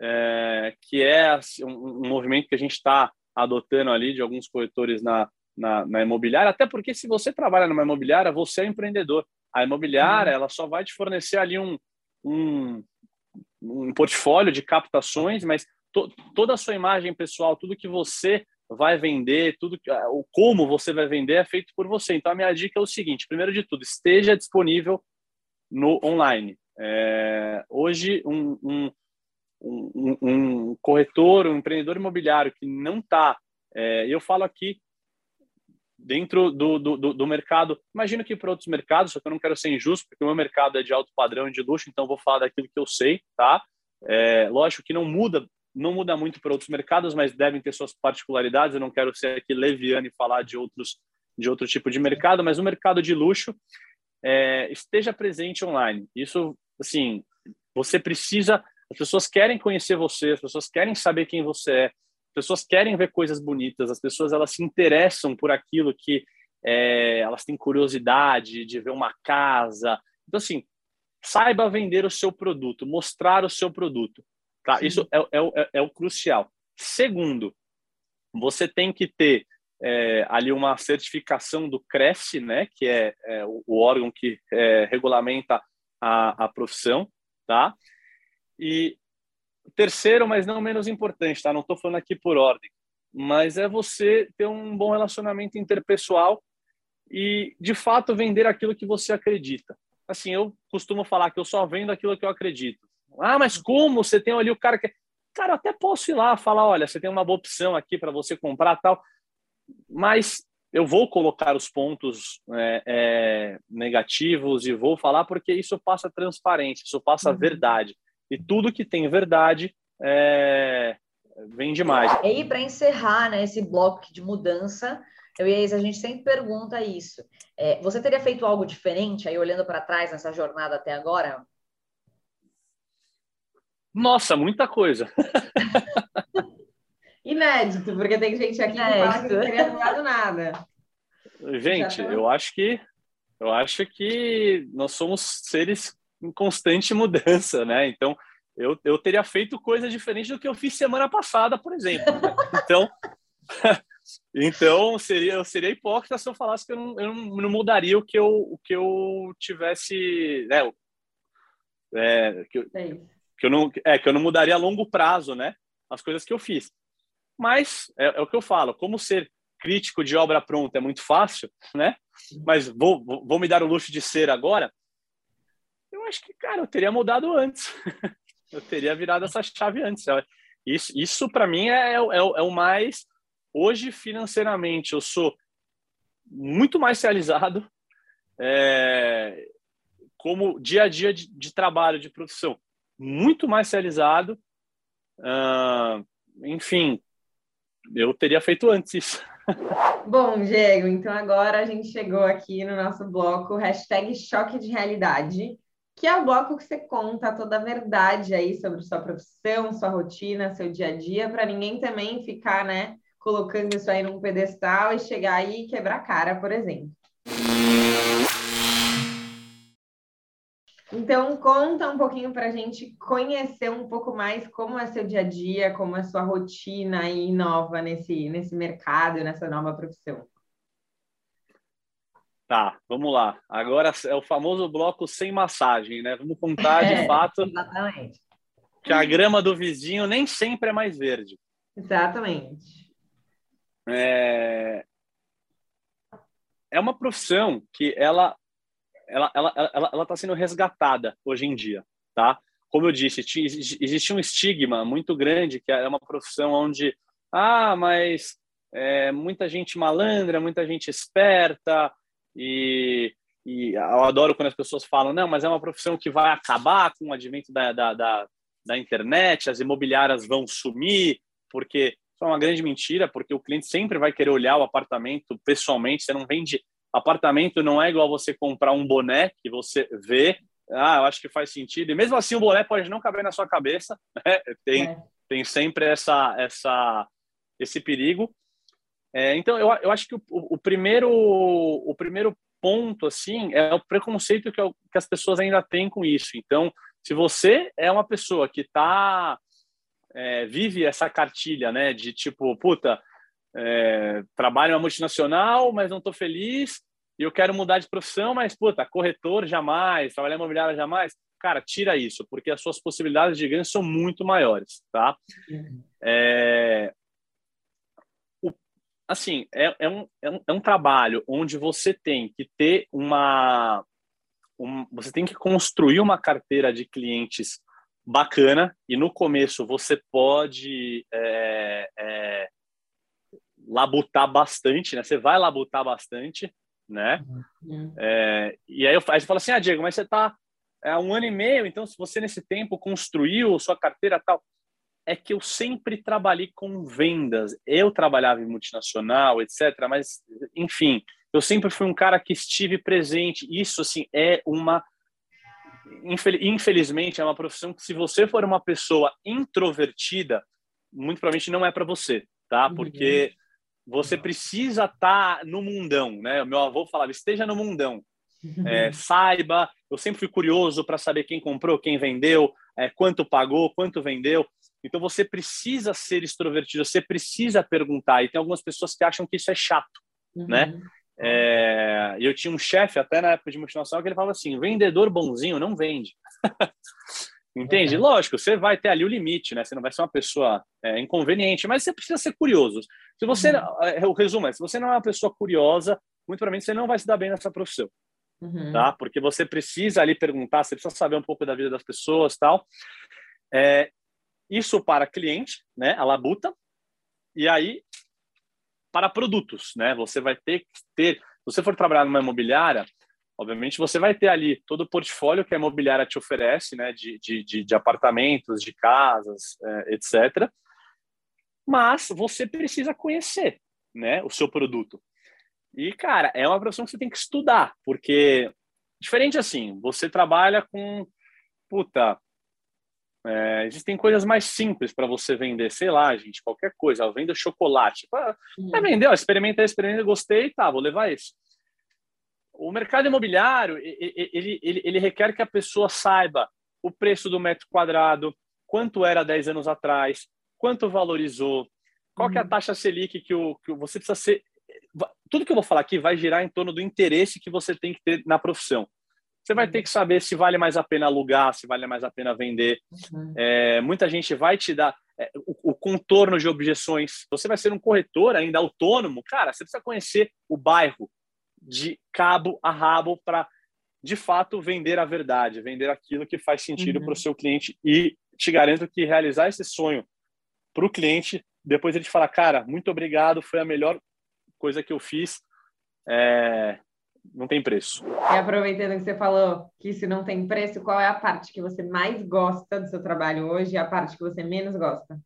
é, que é assim, um, um, movimento que a gente está adotando ali de alguns corretores na, na, na, imobiliária, até porque se você trabalha numa imobiliária, você é empreendedor. A imobiliária, uhum. ela só vai te fornecer ali um, um, um portfólio de captações, mas to, toda a sua imagem pessoal, tudo que você vai vender, tudo o como você vai vender é feito por você. Então a minha dica é o seguinte: primeiro de tudo, esteja disponível no online. É, hoje um, um, um, um, corretor, um empreendedor imobiliário que não está, é, eu falo aqui dentro do, do, do mercado, imagino que para outros mercados, só que eu não quero ser injusto, porque o meu mercado é de alto padrão de luxo, então vou falar daquilo que eu sei, tá? É, lógico que não muda não muda muito para outros mercados, mas devem ter suas particularidades. Eu não quero ser aqui leviano e falar de outros de outro tipo de mercado, mas o mercado de luxo é, esteja presente online. Isso, assim, você precisa. As pessoas querem conhecer você, as pessoas querem saber quem você é, as pessoas querem ver coisas bonitas, as pessoas elas se interessam por aquilo que é, elas têm curiosidade de ver uma casa. Então, assim, saiba vender o seu produto, mostrar o seu produto. Tá? Isso é, é, é, é, o crucial. Segundo, você tem que ter é, ali uma certificação do CREF, né, que é, é o, o, órgão que é, regulamenta a, a profissão, tá? E terceiro, mas não menos importante, tá? Não estou falando aqui por ordem, mas é você ter um bom relacionamento interpessoal e, de fato, vender aquilo que você acredita. Assim, eu costumo falar que eu só vendo aquilo que eu acredito. Ah, mas como? Você tem ali o cara que. Cara, até posso ir lá falar: olha, você tem uma boa opção aqui para você comprar tal. Mas eu vou colocar os pontos é, é, negativos e vou falar porque isso passa transparência, isso passa uhum. verdade. E tudo que tem verdade é, vem demais.
E aí, para encerrar né, esse bloco de mudança, eu e a Isa, a gente sempre pergunta isso. É, você teria feito algo diferente aí, olhando para trás nessa jornada até agora?
Nossa, muita coisa.
Inédito, porque tem gente aqui Inédito. que fala que não teria mudado nada.
Gente, eu acho que eu acho que nós somos seres em constante mudança, né? Então, eu, eu teria feito coisa diferente do que eu fiz semana passada, por exemplo. Né? Então, então seria eu seria hipócrita se eu falasse que eu não, eu não mudaria o que eu o que eu tivesse, né? É, que eu, que eu não é que eu não mudaria a longo prazo, né? As coisas que eu fiz. Mas é, é o que eu falo, como ser crítico de obra pronta é muito fácil, né? Mas vou, vou me dar o luxo de ser agora. Eu acho que, cara, eu teria mudado antes. eu teria virado essa chave antes. Isso, isso para mim é, é, é, é o mais. Hoje, financeiramente, eu sou muito mais realizado. É, como dia a dia de, de trabalho, de profissão muito mais realizado. Uh, enfim, eu teria feito antes isso.
Bom, Diego, então agora a gente chegou aqui no nosso bloco hashtag choque de realidade, que é o bloco que você conta toda a verdade aí sobre sua profissão, sua rotina, seu dia a dia, para ninguém também ficar, né, colocando isso aí num pedestal e chegar aí e quebrar a cara, por exemplo. Então, conta um pouquinho para a gente conhecer um pouco mais como é seu dia a dia, como é sua rotina aí nova nesse, nesse mercado, nessa nova profissão.
Tá, vamos lá. Agora é o famoso bloco sem massagem, né? Vamos contar de é, fato
exatamente.
que a grama do vizinho nem sempre é mais verde.
Exatamente.
É, é uma profissão que ela ela ela ela ela está sendo resgatada hoje em dia, tá? Como eu disse, existe um estigma muito grande que é uma profissão onde ah, mas é, muita gente malandra, muita gente esperta e, e eu adoro quando as pessoas falam não, mas é uma profissão que vai acabar com o advento da, da, da, da internet, as imobiliárias vão sumir porque isso é uma grande mentira, porque o cliente sempre vai querer olhar o apartamento pessoalmente, você não vende Apartamento não é igual você comprar um boné que você vê, ah, eu acho que faz sentido. E mesmo assim, o boné pode não caber na sua cabeça, né? Tem, é. tem sempre essa, essa, esse perigo. É, então, eu, eu acho que o, o, primeiro, o primeiro ponto, assim, é o preconceito que, eu, que as pessoas ainda têm com isso. Então, se você é uma pessoa que está é, vive essa cartilha, né? De tipo, puta, é, trabalho em uma multinacional, mas não estou feliz e eu quero mudar de profissão, mas puta, corretor jamais, trabalhar em imobiliária jamais. Cara, tira isso, porque as suas possibilidades de ganho são muito maiores, tá? É, o, assim, é, é, um, é, um, é um trabalho onde você tem que ter uma um, você tem que construir uma carteira de clientes bacana e no começo você pode é, é, labutar bastante, né? Você vai labutar bastante, né? Uhum. É, e aí, eu, aí você fala assim, ah, Diego, mas você está há um ano e meio, então se você nesse tempo construiu sua carteira tal, é que eu sempre trabalhei com vendas. Eu trabalhava em multinacional, etc. Mas, enfim, eu sempre fui um cara que estive presente. Isso, assim, é uma infelizmente, é uma profissão que, se você for uma pessoa introvertida, muito provavelmente não é para você, tá? Uhum. Você precisa estar tá no mundão, né? O meu avô falava: esteja no mundão. É, saiba, eu sempre fui curioso para saber quem comprou, quem vendeu, é, quanto pagou, quanto vendeu. Então você precisa ser extrovertido, você precisa perguntar. E tem algumas pessoas que acham que isso é chato, uhum. né? É, eu tinha um chefe até na época de multinacional que ele falava assim: vendedor bonzinho não vende. Entende? É. Lógico, você vai ter ali o limite, né? Você não vai ser uma pessoa é, inconveniente, mas você precisa ser curioso. Se você, uhum. É, o resumo é, se você não é uma pessoa curiosa, muito provavelmente você não vai se dar bem nessa profissão, uhum. tá? Porque você precisa ali perguntar, você precisa saber um pouco da vida das pessoas, tal. É, isso para cliente, né? A labuta. E aí para produtos, né? Você vai ter que ter, se você for trabalhar numa imobiliária, obviamente você vai ter ali todo o portfólio que a imobiliária te oferece, né? De, de, de, apartamentos, de casas, é, etc. Mas você precisa conhecer, né? O seu produto. E, cara, é uma profissão que você tem que estudar, porque diferente assim, você trabalha com puta, é, existem coisas mais simples para você vender, sei lá, gente, qualquer coisa. Eu vendo chocolate. Ah, uhum. vendeu, experimentei, experimentei, gostei, tá, vou levar isso. O mercado imobiliário, ele, ele, ele requer que a pessoa saiba o preço do metro quadrado, quanto era 10 anos atrás, quanto valorizou, qual que é a uhum. taxa Selic que, o, que você precisa ser... Tudo que eu vou falar aqui vai girar em torno do interesse que você tem que ter na profissão. Você vai ter que saber se vale mais a pena alugar, se vale mais a pena vender. Uhum. É, muita gente vai te dar é, o, o, contorno de objeções. Você vai ser um corretor ainda autônomo, cara, você precisa conhecer o bairro de cabo a rabo para, de fato, vender a verdade, vender aquilo que faz sentido uhum. para o seu cliente. E te garanto que realizar esse sonho para o cliente, depois ele te fala, cara, muito obrigado, foi a melhor coisa que eu fiz. É, não tem preço.
E aproveitando que você falou que isso não tem preço, qual é a parte que você mais gosta do seu trabalho hoje e a parte que você menos gosta?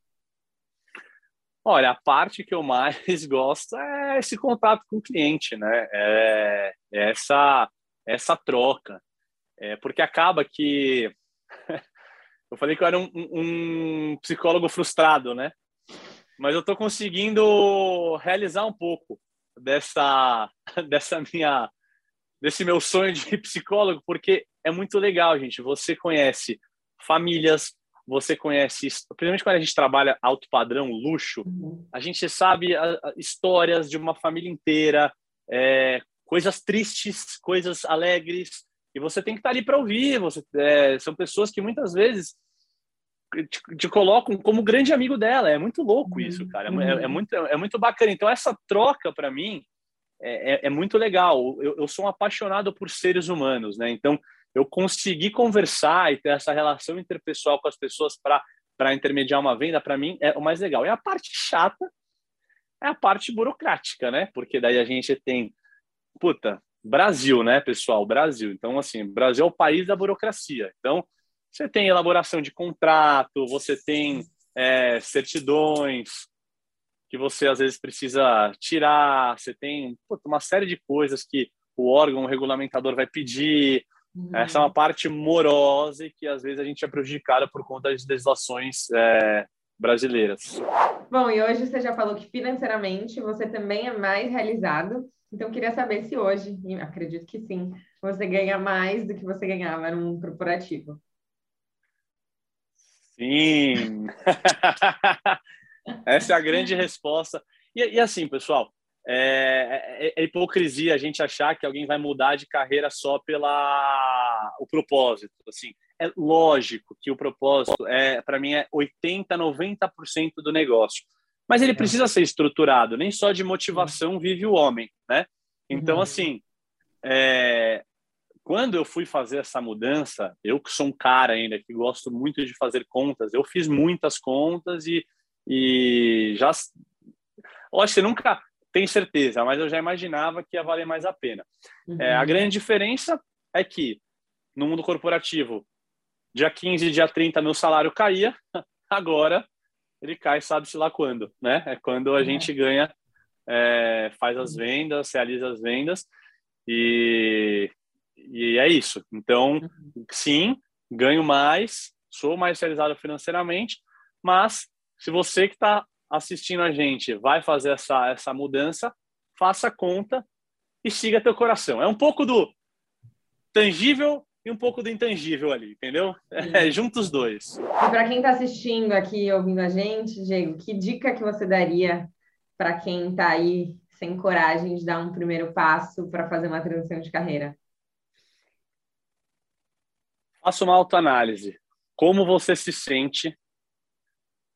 Olha, a parte que eu mais gosto é esse contato com o cliente, né? É, é essa, essa troca. É, porque acaba que. eu falei que eu era um, um psicólogo frustrado, né? Mas eu estou conseguindo realizar um pouco dessa, dessa minha desse meu sonho de psicólogo, porque é muito legal, gente. Você conhece famílias, você conhece, principalmente quando a gente trabalha alto padrão, luxo, uhum. a gente sabe a, a, histórias de uma família inteira, é, coisas tristes, coisas alegres, e você tem que estar ali para ouvir. Você, é, são pessoas que muitas vezes te, te, colocam como grande amigo dela. É muito louco uhum. isso, cara. É, é, é, uhum. muito, é muito bacana. Então, essa troca, para mim, é, é, é, muito legal. Eu, eu sou um apaixonado por seres humanos, né? Então, eu consegui conversar e ter essa relação interpessoal com as pessoas para intermediar uma venda, para mim, é o mais legal. E a parte chata é a parte burocrática, né? Porque daí a gente tem, puta, Brasil, né, pessoal? Brasil. Então, assim, Brasil é o país da burocracia. Então, você tem elaboração de contrato, você tem é, certidões, que você às vezes precisa tirar, você tem puta, uma série de coisas que o órgão regulamentador vai pedir. Uhum. Essa é uma parte morosa e que às vezes a gente é prejudicada por conta das legislações é, brasileiras.
Bom, e hoje você já falou que financeiramente você também é mais realizado. Então, queria saber se hoje, acredito que sim, você ganha mais do que você ganhava num corporativo.
Sim. Essa é a grande resposta. E, e assim, pessoal, é, é, é, hipocrisia a gente achar que alguém vai mudar de carreira só pela o propósito. Assim, é lógico que o propósito é, para mim, é 80, 90% do negócio. Mas ele é. precisa ser estruturado. Nem só de motivação vive o homem, né? Então, uhum. assim, é, quando eu fui fazer essa mudança, eu que sou um cara ainda que gosto muito de fazer contas, eu fiz muitas contas e, e já. Acho que nunca tem certeza, mas eu já imaginava que ia valer mais a pena. Uhum. É, a grande diferença é que no mundo corporativo, dia 15, dia 30, meu salário caía, agora ele cai, sabe-se lá quando, né? É quando a uhum. gente ganha, é, faz as vendas, realiza as vendas e, e é isso. Então, uhum. sim, ganho mais, sou mais realizado financeiramente, mas se você que está assistindo a gente vai fazer essa, essa mudança, faça conta e siga teu coração. É um pouco do tangível e um pouco do intangível ali, entendeu? É, junto os dois.
E para quem está assistindo aqui, ouvindo a gente, Diego, que dica que você daria para quem está aí sem coragem de dar um primeiro passo para fazer uma transição de carreira?
Faça uma autoanálise. Como você se sente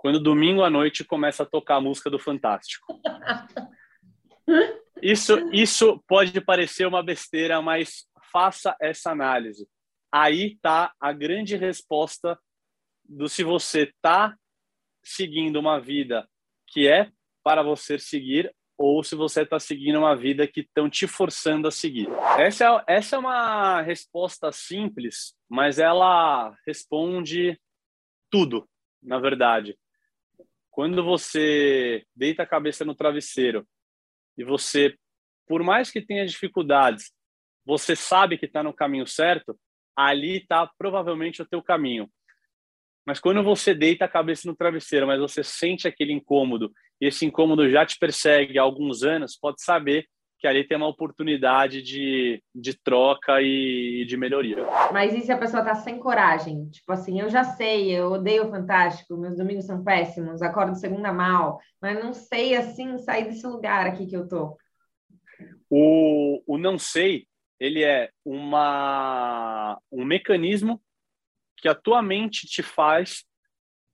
quando domingo à noite começa a tocar a música do Fantástico. Isso, isso pode parecer uma besteira, mas faça essa análise. Aí está a grande resposta do se você está seguindo uma vida que é para você seguir ou se você está seguindo uma vida que estão te forçando a seguir. Essa é, essa é uma resposta simples, mas ela responde tudo, na verdade. Quando você deita a cabeça no travesseiro e você, por mais que tenha dificuldades, você sabe que está no caminho certo, ali está provavelmente o teu caminho. Mas quando você deita a cabeça no travesseiro, mas você sente aquele incômodo, e esse incômodo já te persegue há alguns anos, pode saber que ali tem uma oportunidade de, de troca e de melhoria.
Mas e se a pessoa está sem coragem? Tipo assim, eu já sei, eu odeio o Fantástico, meus domingos são péssimos, acordo segunda mal, mas não sei, assim, sair desse lugar aqui que eu tô.
O, o não sei, ele é uma, um mecanismo que a tua mente te faz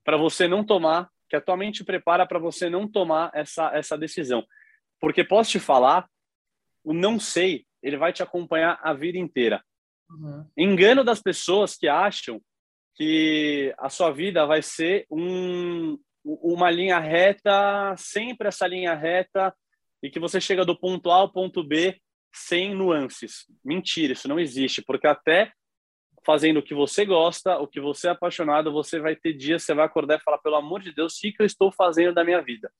para você não tomar, que a tua mente prepara para você não tomar essa, essa decisão. Porque posso te falar o não sei, ele vai te acompanhar a vida inteira. Uhum. Engano das pessoas que acham que a sua vida vai ser um, uma linha reta, sempre essa linha reta, e que você chega do ponto A ao ponto B sem nuances. Mentira, isso não existe, porque até fazendo o que você gosta, o que você é apaixonado, você vai ter dias, você vai acordar e falar, pelo amor de Deus, o que eu estou fazendo da minha vida?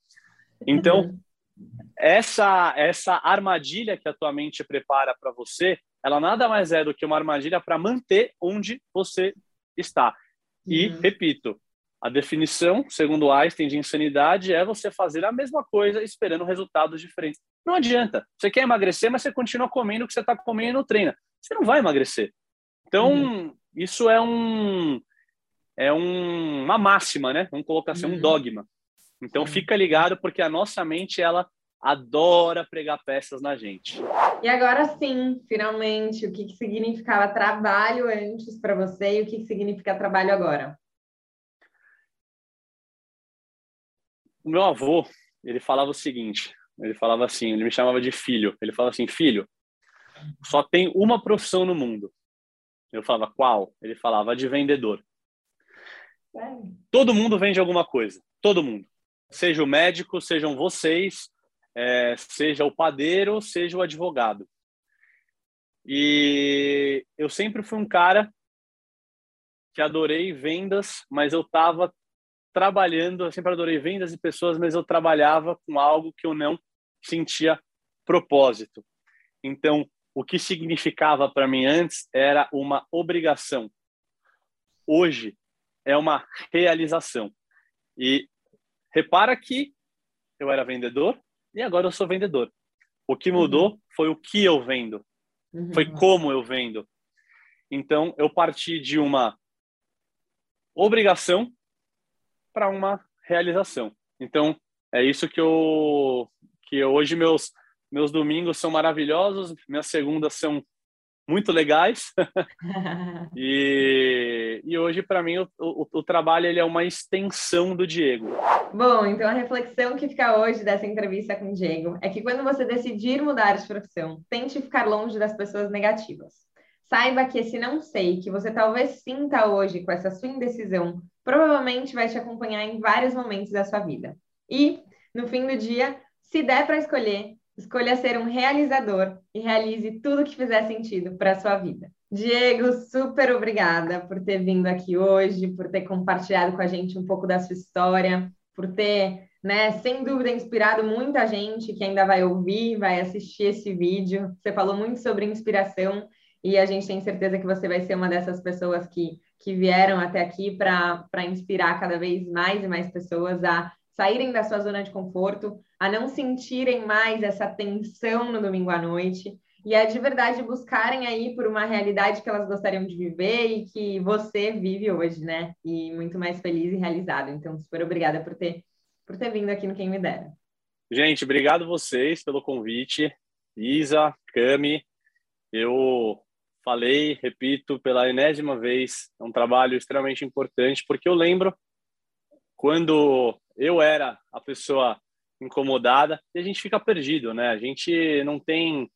Então, uhum essa essa armadilha que a tua mente prepara para você, ela nada mais é do que uma armadilha para manter onde você está. E uhum. repito, a definição, segundo Einstein, de insanidade é você fazer a mesma coisa esperando resultados diferentes. Não adianta. Você quer emagrecer, mas você continua comendo o que você está comendo e não treina. Você não vai emagrecer. Então, uhum. isso é um é um, uma máxima, né? Vamos colocar assim, uhum. um dogma. Então fica ligado porque a nossa mente ela adora pregar peças na gente.
E agora sim, finalmente, o que, que significava trabalho antes para você e o que, que significa trabalho agora?
O meu avô, ele falava o seguinte, ele falava assim, ele me chamava de filho, ele falava assim, filho, só tem uma profissão no mundo. Eu falava, qual? Ele falava, de vendedor. Todo mundo vende alguma coisa, todo mundo seja o médico, sejam vocês, é, seja o padeiro, seja o advogado. E eu sempre fui um cara que adorei vendas, mas eu estava trabalhando, eu sempre adorei vendas e pessoas, mas eu trabalhava com algo que eu não sentia propósito. Então, o que significava para mim antes era uma obrigação. Hoje é uma realização. E Repara que eu era vendedor e agora eu sou vendedor. O que mudou uhum. foi o que eu vendo, uhum. foi como eu vendo. Então, eu parti de uma obrigação para uma realização. Então, é isso que eu que hoje meus meus domingos são maravilhosos, minhas segundas são muito legais. e, e hoje, para mim, o, o, o, trabalho ele é uma extensão do Diego.
Bom, então a reflexão que fica hoje dessa entrevista com o Diego é que quando você decidir mudar de profissão, tente ficar longe das pessoas negativas. Saiba que esse não sei que você talvez sinta hoje com essa sua indecisão, provavelmente vai te acompanhar em vários momentos da sua vida. E, no fim do dia, se der para escolher, Escolha ser um realizador e realize tudo que fizer sentido para a sua vida. Diego, super obrigada por ter vindo aqui hoje, por ter compartilhado com a gente um pouco da sua história, por ter, né, sem dúvida, inspirado muita gente que ainda vai ouvir, vai assistir esse vídeo. Você falou muito sobre inspiração e a gente tem certeza que você vai ser uma dessas pessoas que, que vieram até aqui para inspirar cada vez mais e mais pessoas a saírem da sua zona de conforto, a não sentirem mais essa tensão no domingo à noite e a de verdade buscarem aí por uma realidade que elas gostariam de viver e que você vive hoje, né? E muito mais feliz e realizado. Então, super obrigada por ter por ter vindo aqui no Quem Me Dera.
Gente, obrigado vocês pelo convite. Isa, Cami, eu falei, repito pela enésima vez, é um trabalho extremamente importante, porque eu lembro quando eu era a pessoa incomodada e a gente fica perdido, né? A gente não tem,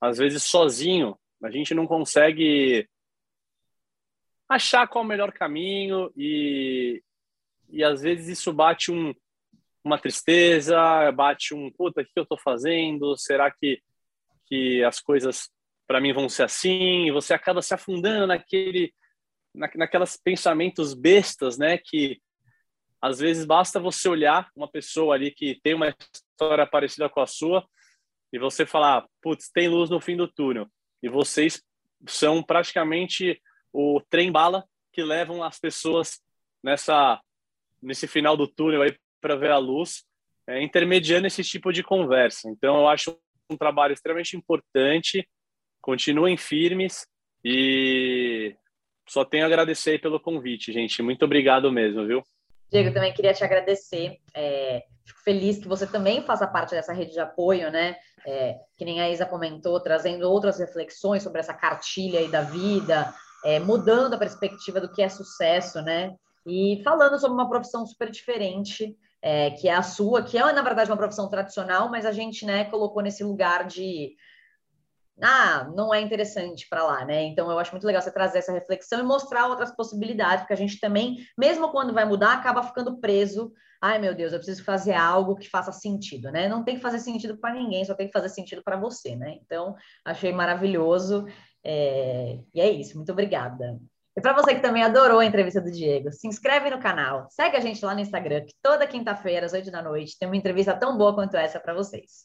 às vezes, sozinho, a gente não consegue achar qual é o melhor caminho e, e às vezes isso bate um, uma tristeza, bate um, puta, o que eu estou fazendo? Será que, que as coisas para mim vão ser assim? E você acaba se afundando naquele, na, naquelas pensamentos bestas, né? Que às vezes basta você olhar uma pessoa ali que tem uma história parecida com a sua e você falar, putz, tem luz no fim do túnel. E vocês são praticamente o trem bala que levam as pessoas nessa nesse final do túnel aí para ver a luz, é, intermediando esse tipo de conversa. Então eu acho um trabalho extremamente importante. Continuem firmes e só tenho a agradecer pelo convite, gente. Muito obrigado mesmo, viu?
Diego, também queria te agradecer. É, fico feliz que você também faça parte dessa rede de apoio, né? É, que nem a Isa comentou, trazendo outras reflexões sobre essa cartilha aí da vida, é, mudando a perspectiva do que é sucesso, né? E falando sobre uma profissão super diferente, é, que é a sua, que é, na verdade, uma profissão tradicional, mas a gente, né, colocou nesse lugar de ah, não é interessante para lá, né? Então eu acho muito legal você trazer essa reflexão e mostrar outras possibilidades, porque a gente também, mesmo quando vai mudar, acaba ficando preso. Ai, meu Deus, eu preciso fazer algo que faça sentido, né? Não tem que fazer sentido para ninguém, só tem que fazer sentido para você, né? Então, achei maravilhoso. É... E é isso, muito obrigada. E para você que também adorou a entrevista do Diego, se inscreve no canal, segue a gente lá no Instagram, que toda quinta-feira, às oito da noite, tem uma entrevista tão boa quanto essa para vocês.